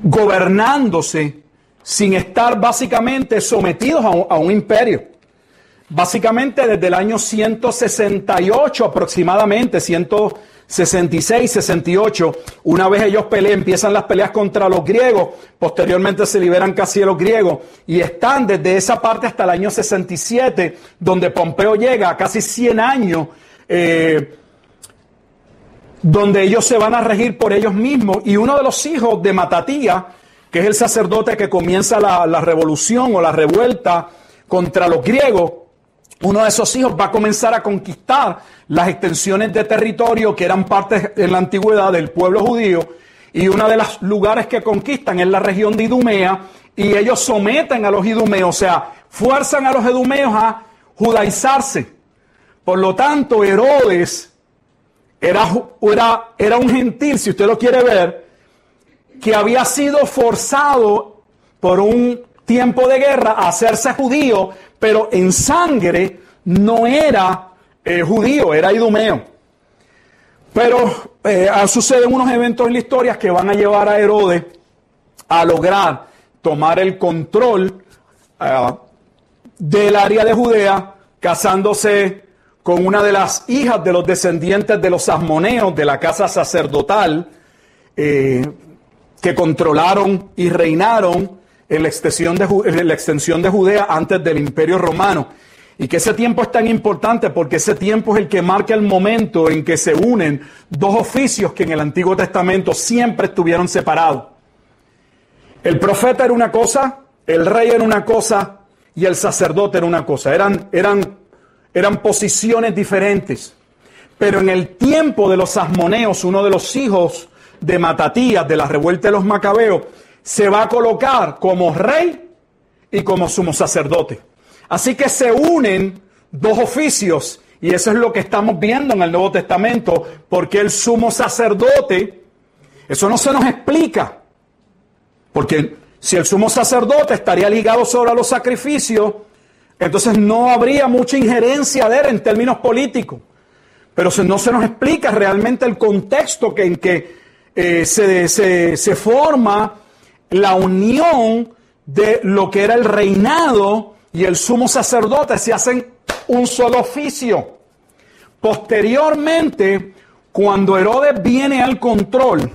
gobernándose sin estar básicamente sometidos a un, a un, imperio. Básicamente desde el año 168 aproximadamente, 100, 66, 68, una vez ellos pelean, empiezan las peleas contra los griegos, posteriormente se liberan casi los griegos y están desde esa parte hasta el año 67, donde Pompeo llega a casi 100 años, eh, donde ellos se van a regir por ellos mismos y uno de los hijos de Matatía, que es el sacerdote que comienza la, la revolución o la revuelta contra los griegos, uno de esos hijos va a comenzar a conquistar las extensiones de territorio que eran parte en la antigüedad del pueblo judío y uno de los lugares que conquistan es la región de Idumea y ellos someten a los idumeos, o sea, fuerzan a los idumeos a judaizarse. Por lo tanto, Herodes era, era, era un gentil, si usted lo quiere ver, que había sido forzado por un tiempo de guerra a hacerse judío pero en sangre no era eh, judío, era idumeo. Pero eh, suceden unos eventos en la historia que van a llevar a Herodes a lograr tomar el control eh, del área de Judea, casándose con una de las hijas de los descendientes de los asmoneos de la casa sacerdotal, que controlaron y reinaron en la extensión de, la extensión de Judea antes del imperio romano. Y que ese tiempo es tan importante porque ese tiempo es el que marca el momento en que se unen dos oficios que en el Antiguo Testamento siempre estuvieron separados. El profeta era una cosa, el rey era una cosa y el sacerdote era una cosa. Eran, eran, eran posiciones diferentes. Pero en el tiempo de los asmoneos, uno de los hijos de Matatías, de la revuelta de los macabeos, se va a colocar como rey y como sumo sacerdote. Así que se unen dos oficios y eso es lo que estamos viendo en el Nuevo Testamento, porque el sumo sacerdote, eso no se nos explica, porque si el sumo sacerdote estaría ligado sobre los sacrificios, entonces no habría mucha injerencia de él en términos políticos. Pero no se nos explica realmente el contexto en que eh, se, se, se forma la unión de lo que era el reinado y el sumo sacerdote se hacen un solo oficio. Posteriormente, cuando Herodes viene al control,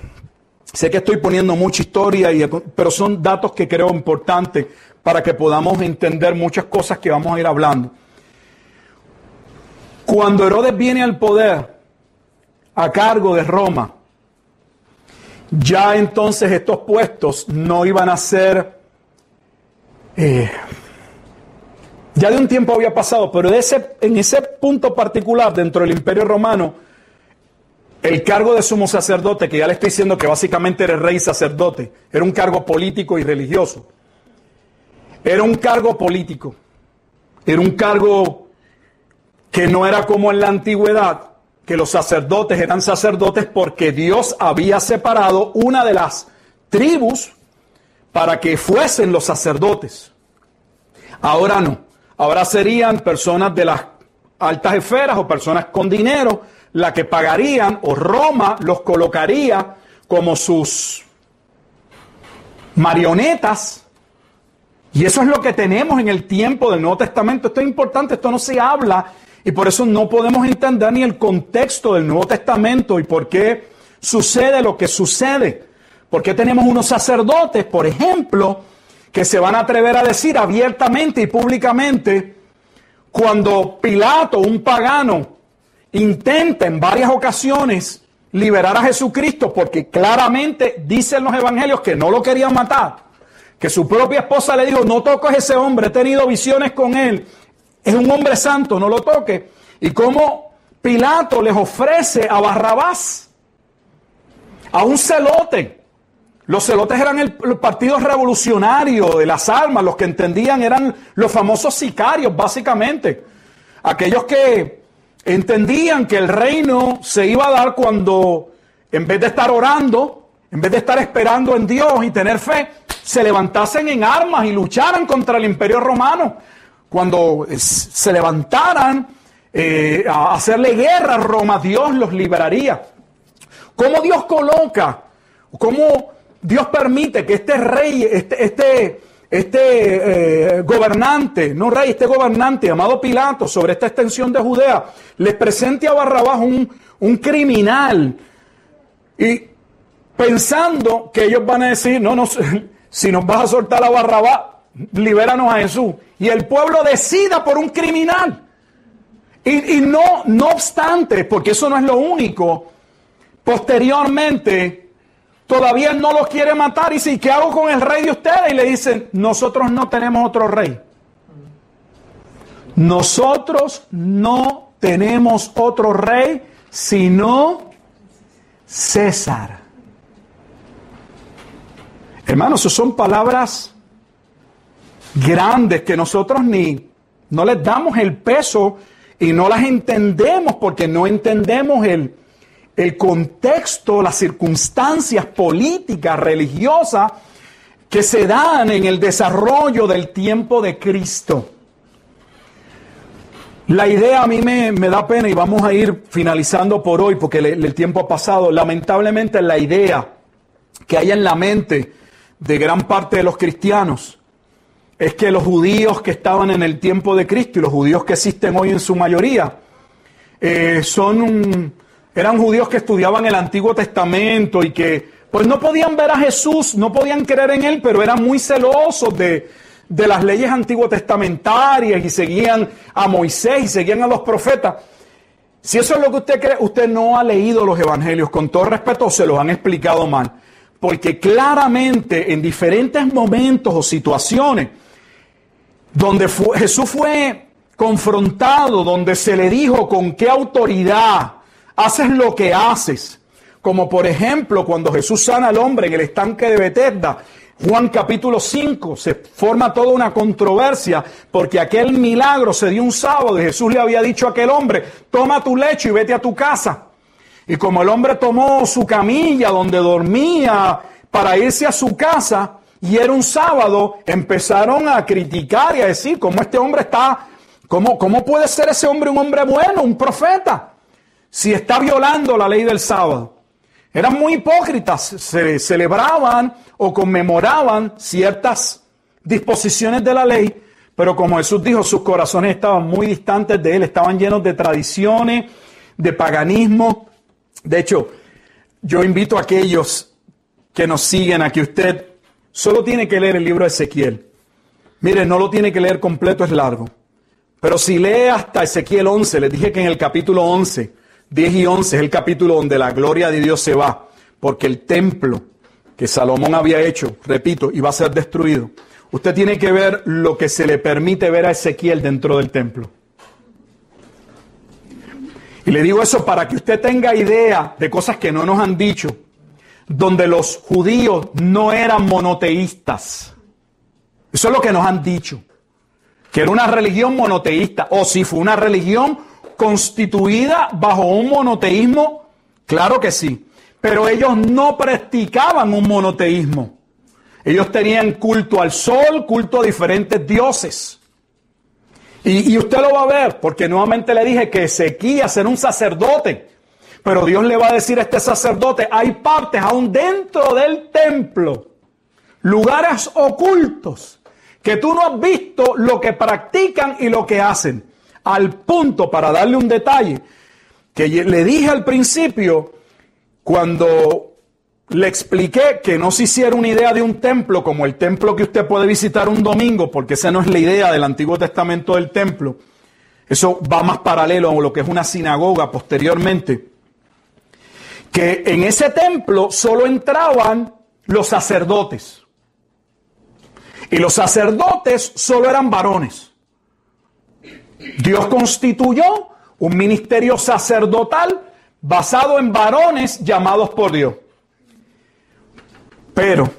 sé que estoy poniendo mucha historia, pero son datos que creo importantes para que podamos entender muchas cosas que vamos a ir hablando. Cuando Herodes viene al poder a cargo de Roma, ya entonces estos puestos no iban a ser... Eh, ya de un tiempo había pasado, pero en ese punto particular dentro del imperio romano, el cargo de sumo sacerdote, que ya le estoy diciendo que básicamente era rey sacerdote, era un cargo político y religioso. Era un cargo político. Era un cargo que no era como en la antigüedad, que los sacerdotes eran sacerdotes porque Dios había separado una de las tribus para que fuesen los sacerdotes. Ahora no. Ahora serían personas de las altas esferas o personas con dinero la que pagarían o Roma los colocaría como sus marionetas. Y eso es lo que tenemos en el tiempo del Nuevo Testamento. Esto es importante, esto no se habla y por eso no podemos entender ni el contexto del Nuevo Testamento y por qué sucede lo que sucede. ¿Por qué tenemos unos sacerdotes, por ejemplo, que se van a atrever a decir abiertamente y públicamente cuando Pilato, un pagano, intenta en varias ocasiones liberar a Jesucristo porque claramente dicen los evangelios que no lo querían matar, que su propia esposa le dijo, no toques a ese hombre, he tenido visiones con él es un hombre santo, no lo toque. Y cómo Pilato les ofrece a Barrabás, a un celote. Los celotes eran el, partido revolucionario de las almas, los que entendían eran los famosos sicarios, básicamente. Aquellos que entendían que el reino se iba a dar cuando, en vez de estar orando, en vez de estar esperando en Dios y tener fe, se levantasen en armas y lucharan contra el imperio romano cuando se levantaran eh, a hacerle guerra a Roma, Dios los liberaría. ¿Cómo Dios coloca, cómo Dios permite que este rey, este, este este eh, gobernante, no rey, este gobernante llamado Pilato sobre esta extensión de Judea, les presente a Barrabás un, un criminal. Y pensando que ellos van a decir, no, no, si nos vas a soltar a Barrabás, libéranos a Jesús. Y el pueblo decida por un criminal. Y, y, no, no obstante, porque eso no es lo único, posteriormente todavía no los quiere matar y dice, ¿qué hago con el rey de ustedes? Y le dicen, nosotros no tenemos otro rey. Nosotros no tenemos otro rey sino César. Hermanos, eso son palabras grandes que nosotros ni no les damos el peso y no las entendemos porque no entendemos el, el contexto, las circunstancias políticas, religiosas que se dan en el desarrollo del tiempo de Cristo. La idea a mí me, da pena y vamos a ir finalizando por hoy porque el tiempo ha pasado. Lamentablemente la idea que hay en la mente de gran parte de los cristianos es que los judíos que estaban en el tiempo de Cristo y los judíos que existen hoy en su mayoría eh, son eran judíos que estudiaban el Antiguo Testamento y que pues no podían ver a Jesús, no podían creer en él, pero eran muy celosos de, de las leyes antiguo testamentarias y seguían a Moisés y seguían a los profetas. Si eso es lo que usted cree, usted no ha leído los evangelios, con todo respeto se los han explicado mal. Porque claramente en diferentes momentos o situaciones donde Jesús fue confrontado, donde se le dijo con qué autoridad haces lo que haces, como por ejemplo cuando Jesús sana al hombre en el estanque de Betesda Juan capítulo 5 se forma toda una controversia porque aquel milagro se dio un sábado y Jesús le había dicho a aquel hombre, toma tu lecho y vete a tu casa. Y como el hombre tomó su camilla donde dormía para irse a su casa y era un sábado, empezaron a criticar y a decir cómo este hombre está, cómo, cómo puede ser ese hombre un hombre bueno, un profeta, si está violando la ley del sábado. Eran muy hipócritas, se celebraban o conmemoraban ciertas disposiciones de la ley, pero como Jesús dijo, sus corazones estaban muy distantes de él, estaban llenos de tradiciones, de paganismo. De hecho, yo invito a aquellos que nos siguen a que usted solo tiene que leer el libro de Ezequiel. Mire, no lo tiene que leer completo, es largo. Pero si lee hasta Ezequiel 11, les dije que en el capítulo 11 10 y 11 es el capítulo donde la gloria de Dios se va, porque el templo que Salomón había hecho, repito, iba a ser destruido. Usted tiene que ver lo que se le permite ver a Ezequiel dentro del templo. Y le digo eso para que usted tenga idea de cosas que no nos han dicho, donde los judíos no eran monoteístas. Eso es lo que nos han dicho, que era una religión monoteísta, o si fue una religión constituida bajo un monoteísmo? Claro que sí, pero ellos no practicaban un monoteísmo. Ellos tenían culto al sol, culto a diferentes dioses. Y, usted lo va a ver, porque nuevamente le dije que Ezequías era un sacerdote. Pero Dios le va a decir a este sacerdote, hay partes aún dentro del templo, lugares ocultos, que tú no has visto lo que practican y lo que hacen al punto, para darle un detalle, que le dije al principio, cuando le expliqué que no se hiciera una idea de un templo como el templo que usted puede visitar un domingo, porque esa no es la idea del Antiguo Testamento del templo. Eso va más paralelo a lo que es una sinagoga posteriormente. Que en ese templo solo entraban los sacerdotes. Y los sacerdotes solo eran varones. Dios constituyó un ministerio sacerdotal basado en varones llamados por Dios. Pero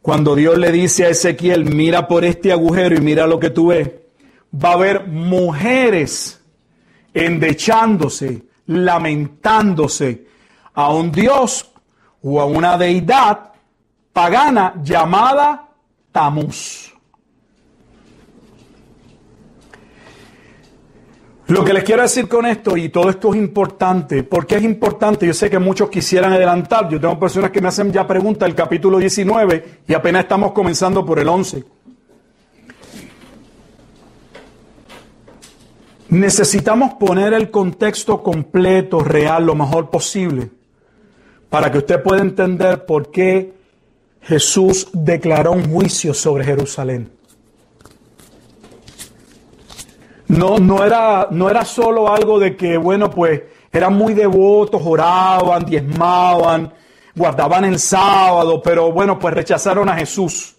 cuando Dios le dice a Ezequiel, mira por este agujero y mira lo que tú ves, va a haber mujeres endechándose, lamentándose a un Dios o a una deidad pagana llamada Tamuz. Lo que les quiero decir con esto, y todo esto es importante, porque es importante? Yo sé que muchos quisieran adelantar, yo tengo personas que me hacen ya preguntas del capítulo 19 y apenas estamos comenzando por el 11. Necesitamos poner el contexto completo, real, lo mejor posible, para que usted pueda entender por qué Jesús declaró un juicio sobre Jerusalén. No, no, era, no era solo algo de que, bueno, pues eran muy devotos, oraban, diezmaban, guardaban el sábado, pero bueno, pues rechazaron a Jesús.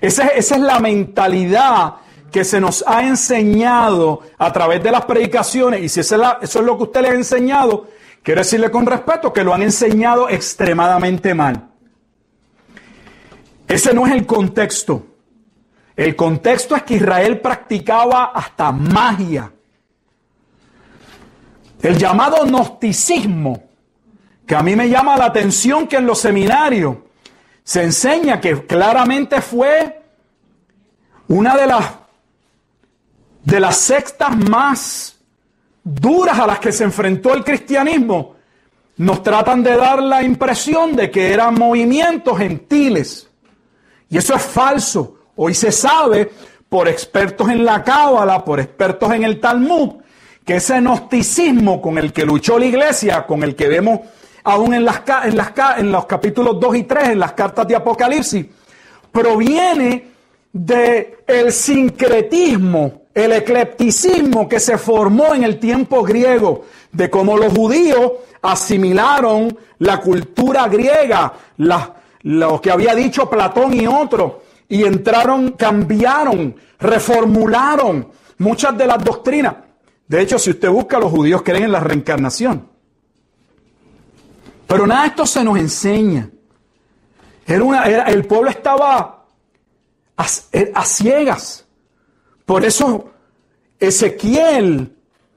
Esa, esa es la mentalidad que se nos ha enseñado a través de las predicaciones, y si eso es, lo que usted le ha enseñado, quiero decirle con respeto que lo han enseñado extremadamente mal. Ese no es el contexto. El contexto es que Israel practicaba hasta magia. El llamado gnosticismo, que a mí me llama la atención que en los seminarios se enseña que claramente fue una de las, de las más duras a las que se enfrentó el cristianismo. Nos tratan de dar la impresión de que eran movimientos gentiles. Y eso es falso. Hoy se sabe por expertos en la Cábala, por expertos en el Talmud, que ese gnosticismo con el que luchó la iglesia, con el que vemos aún en, las, en, las, en los capítulos 2 y 3, en las cartas de Apocalipsis, proviene del el sincretismo, el eclecticismo que se formó en el tiempo griego, de cómo los judíos asimilaron la cultura griega, lo que había dicho Platón y otros, y entraron, cambiaron, reformularon muchas de las doctrinas. De hecho, si usted busca, los judíos creen en la reencarnación. Pero nada de esto se nos enseña. Era una, el pueblo estaba a ciegas. Por eso Ezequiel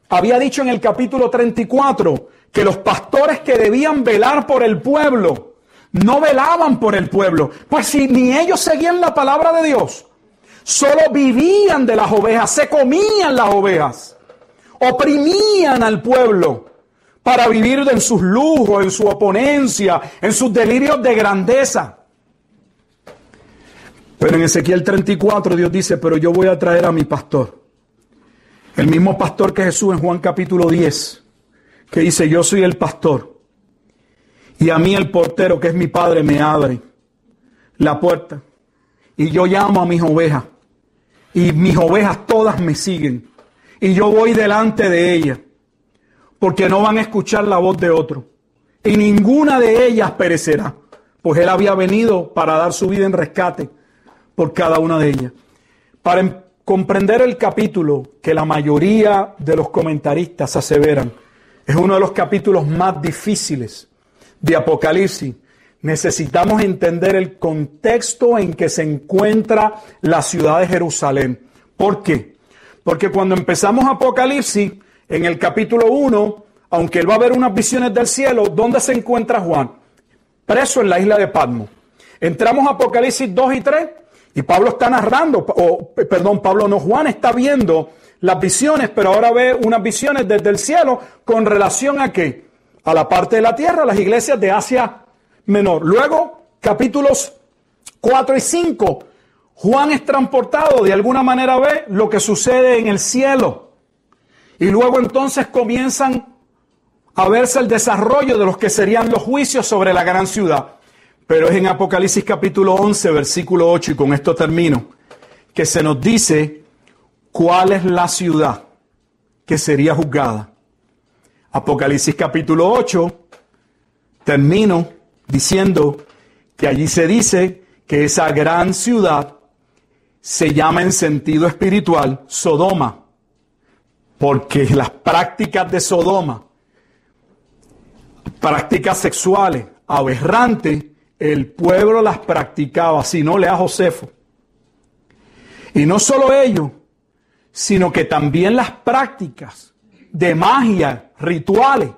había dicho en el capítulo 34 que los pastores que debían velar por el pueblo no velaban por el pueblo. Pues si ni ellos seguían la palabra de Dios, solo vivían de las ovejas, se comían las ovejas, oprimían al pueblo para vivir en sus lujos, en su oponencia, en sus delirios de grandeza. Pero en Ezequiel 34 Dios dice, pero yo voy a traer a mi pastor. El mismo pastor que Jesús en Juan capítulo 10, que dice, yo soy el pastor y a mí el portero, que es mi padre, me abre la puerta. Y yo llamo a mis ovejas. Y mis ovejas todas me siguen. Y yo voy delante de ellas. Porque no van a escuchar la voz de otro. Y ninguna de ellas perecerá. Pues Él había venido para dar su vida en rescate por cada una de ellas. Para comprender el capítulo que la mayoría de los comentaristas aseveran, es uno de los capítulos más difíciles de Apocalipsis, necesitamos entender el contexto en que se encuentra la ciudad de Jerusalén. ¿Por qué? Porque cuando empezamos Apocalipsis, en el capítulo 1, aunque él va a ver unas visiones del cielo, ¿dónde se encuentra Juan? Preso en la isla de Patmos. Entramos a Apocalipsis 2 y 3 y Pablo está narrando, o perdón, Pablo no, Juan está viendo las visiones, pero ahora ve unas visiones desde el cielo con relación a qué? a la parte de la tierra, las iglesias de Asia Menor. Luego, capítulos 4 y 5, Juan es transportado, de alguna manera ve lo que sucede en el cielo. Y luego entonces comienzan a verse el desarrollo de los que serían los juicios sobre la gran ciudad. Pero es en Apocalipsis capítulo 11, versículo 8, y con esto termino, que se nos dice cuál es la ciudad que sería juzgada. Apocalipsis capítulo 8, termino diciendo que allí se dice que esa gran ciudad se llama en sentido espiritual Sodoma, porque las prácticas de Sodoma, prácticas sexuales, aberrantes, el pueblo las practicaba, si no lea Josefo. Y no solo ello, sino que también las prácticas de magia, rituales,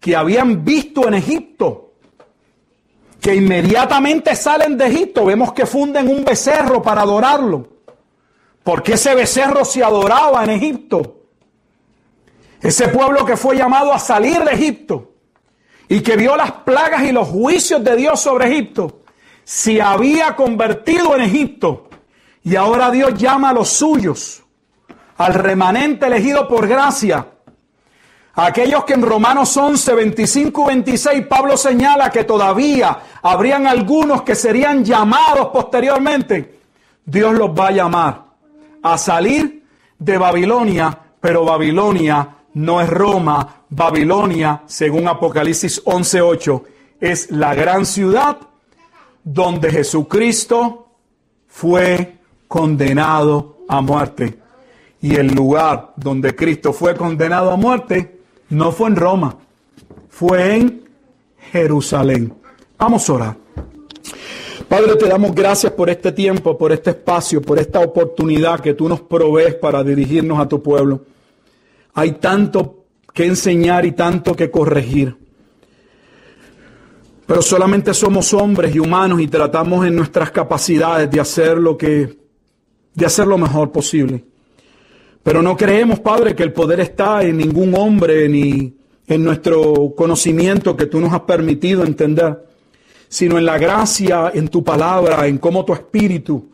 que habían visto en Egipto, que inmediatamente salen de Egipto, vemos que funden un becerro para adorarlo, porque ese becerro se adoraba en Egipto. Ese pueblo que fue llamado a salir de Egipto y que vio las plagas y los juicios de Dios sobre Egipto, se había convertido en Egipto. Y ahora Dios llama a los suyos, al remanente elegido por gracia, Aquellos que en Romanos 11, 25 y 26 Pablo señala que todavía habrían algunos que serían llamados posteriormente, Dios los va a llamar a salir de Babilonia, pero Babilonia no es Roma, Babilonia, según Apocalipsis 11:8, es la gran ciudad donde Jesucristo fue condenado a muerte. Y el lugar donde Cristo fue condenado a muerte no fue en Roma, fue en Jerusalén. Vamos a orar. Padre, te damos gracias por este tiempo, por este espacio, por esta oportunidad que tú nos provees para dirigirnos a tu pueblo. Hay tanto que enseñar y tanto que corregir. Pero solamente somos hombres y humanos y tratamos en nuestras capacidades de hacer lo que de hacer lo mejor posible. Pero no creemos, Padre, que el poder está en ningún hombre ni en nuestro conocimiento que tú nos has permitido entender, sino en la gracia, en tu palabra, en cómo tu espíritu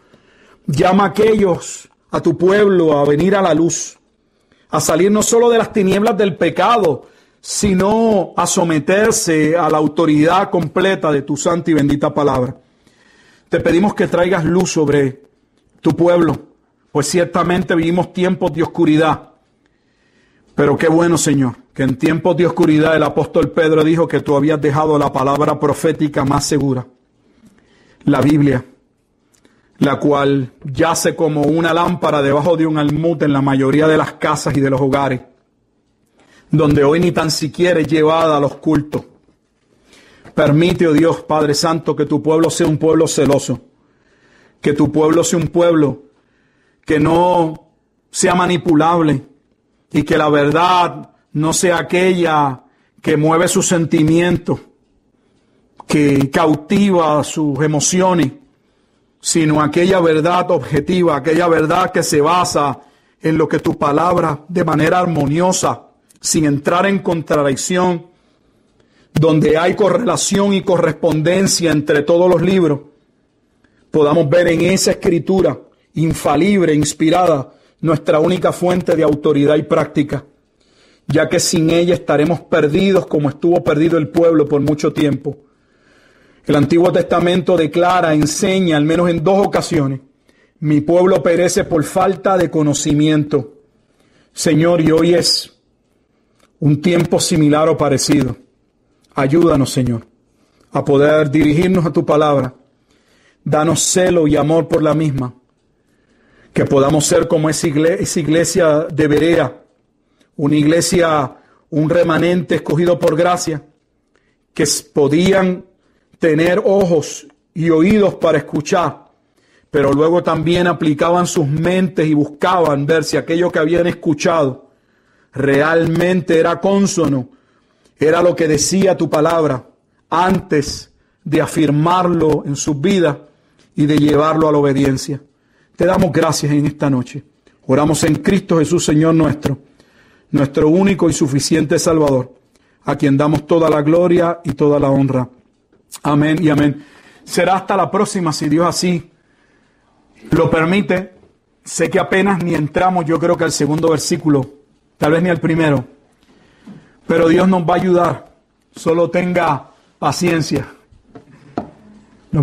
llama a aquellos, a tu pueblo, a venir a la luz, a salir no solo de las tinieblas del pecado, sino a someterse a la autoridad completa de tu santa y bendita palabra. Te pedimos que traigas luz sobre tu pueblo, pues ciertamente vivimos tiempos de oscuridad. Pero qué bueno, Señor, que en tiempos de oscuridad el apóstol Pedro dijo que tú habías dejado la palabra profética más segura, la Biblia, la cual yace como una lámpara debajo de un almud en la mayoría de las casas y de los hogares, donde hoy ni tan siquiera es llevada a los cultos. Permite, oh Dios, Padre Santo, que tu pueblo sea un pueblo celoso, que tu pueblo sea un pueblo que no sea manipulable y que la verdad no sea aquella que mueve sus sentimientos, que cautiva sus emociones, sino aquella verdad objetiva, aquella verdad que se basa en lo que tu palabra de manera armoniosa, sin entrar en contradicción, donde hay correlación y correspondencia entre todos los libros, podamos ver en esa escritura infalible, inspirada, nuestra única fuente de autoridad y práctica, ya que sin ella estaremos perdidos como estuvo perdido el pueblo por mucho tiempo. El Antiguo Testamento declara, enseña, al menos en dos ocasiones, mi pueblo perece por falta de conocimiento. Señor, y hoy es un tiempo similar o parecido. Ayúdanos, Señor, a poder dirigirnos a tu palabra. Danos celo y amor por la misma que podamos ser como esa iglesia, de Berea, una iglesia, un remanente escogido por gracia, que podían tener ojos y oídos para escuchar, pero luego también aplicaban sus mentes y buscaban ver si aquello que habían escuchado realmente era consono, era lo que decía tu palabra antes de afirmarlo en sus vidas y de llevarlo a la obediencia. Te damos gracias en esta noche. Oramos en Cristo Jesús, Señor nuestro, nuestro único y suficiente Salvador, a quien damos toda la gloria y toda la honra. Amén y amén. Será hasta la próxima, si Dios así lo permite. Sé que apenas ni entramos, yo creo que al segundo versículo, tal vez ni al primero, pero Dios nos va a ayudar. Solo tenga paciencia.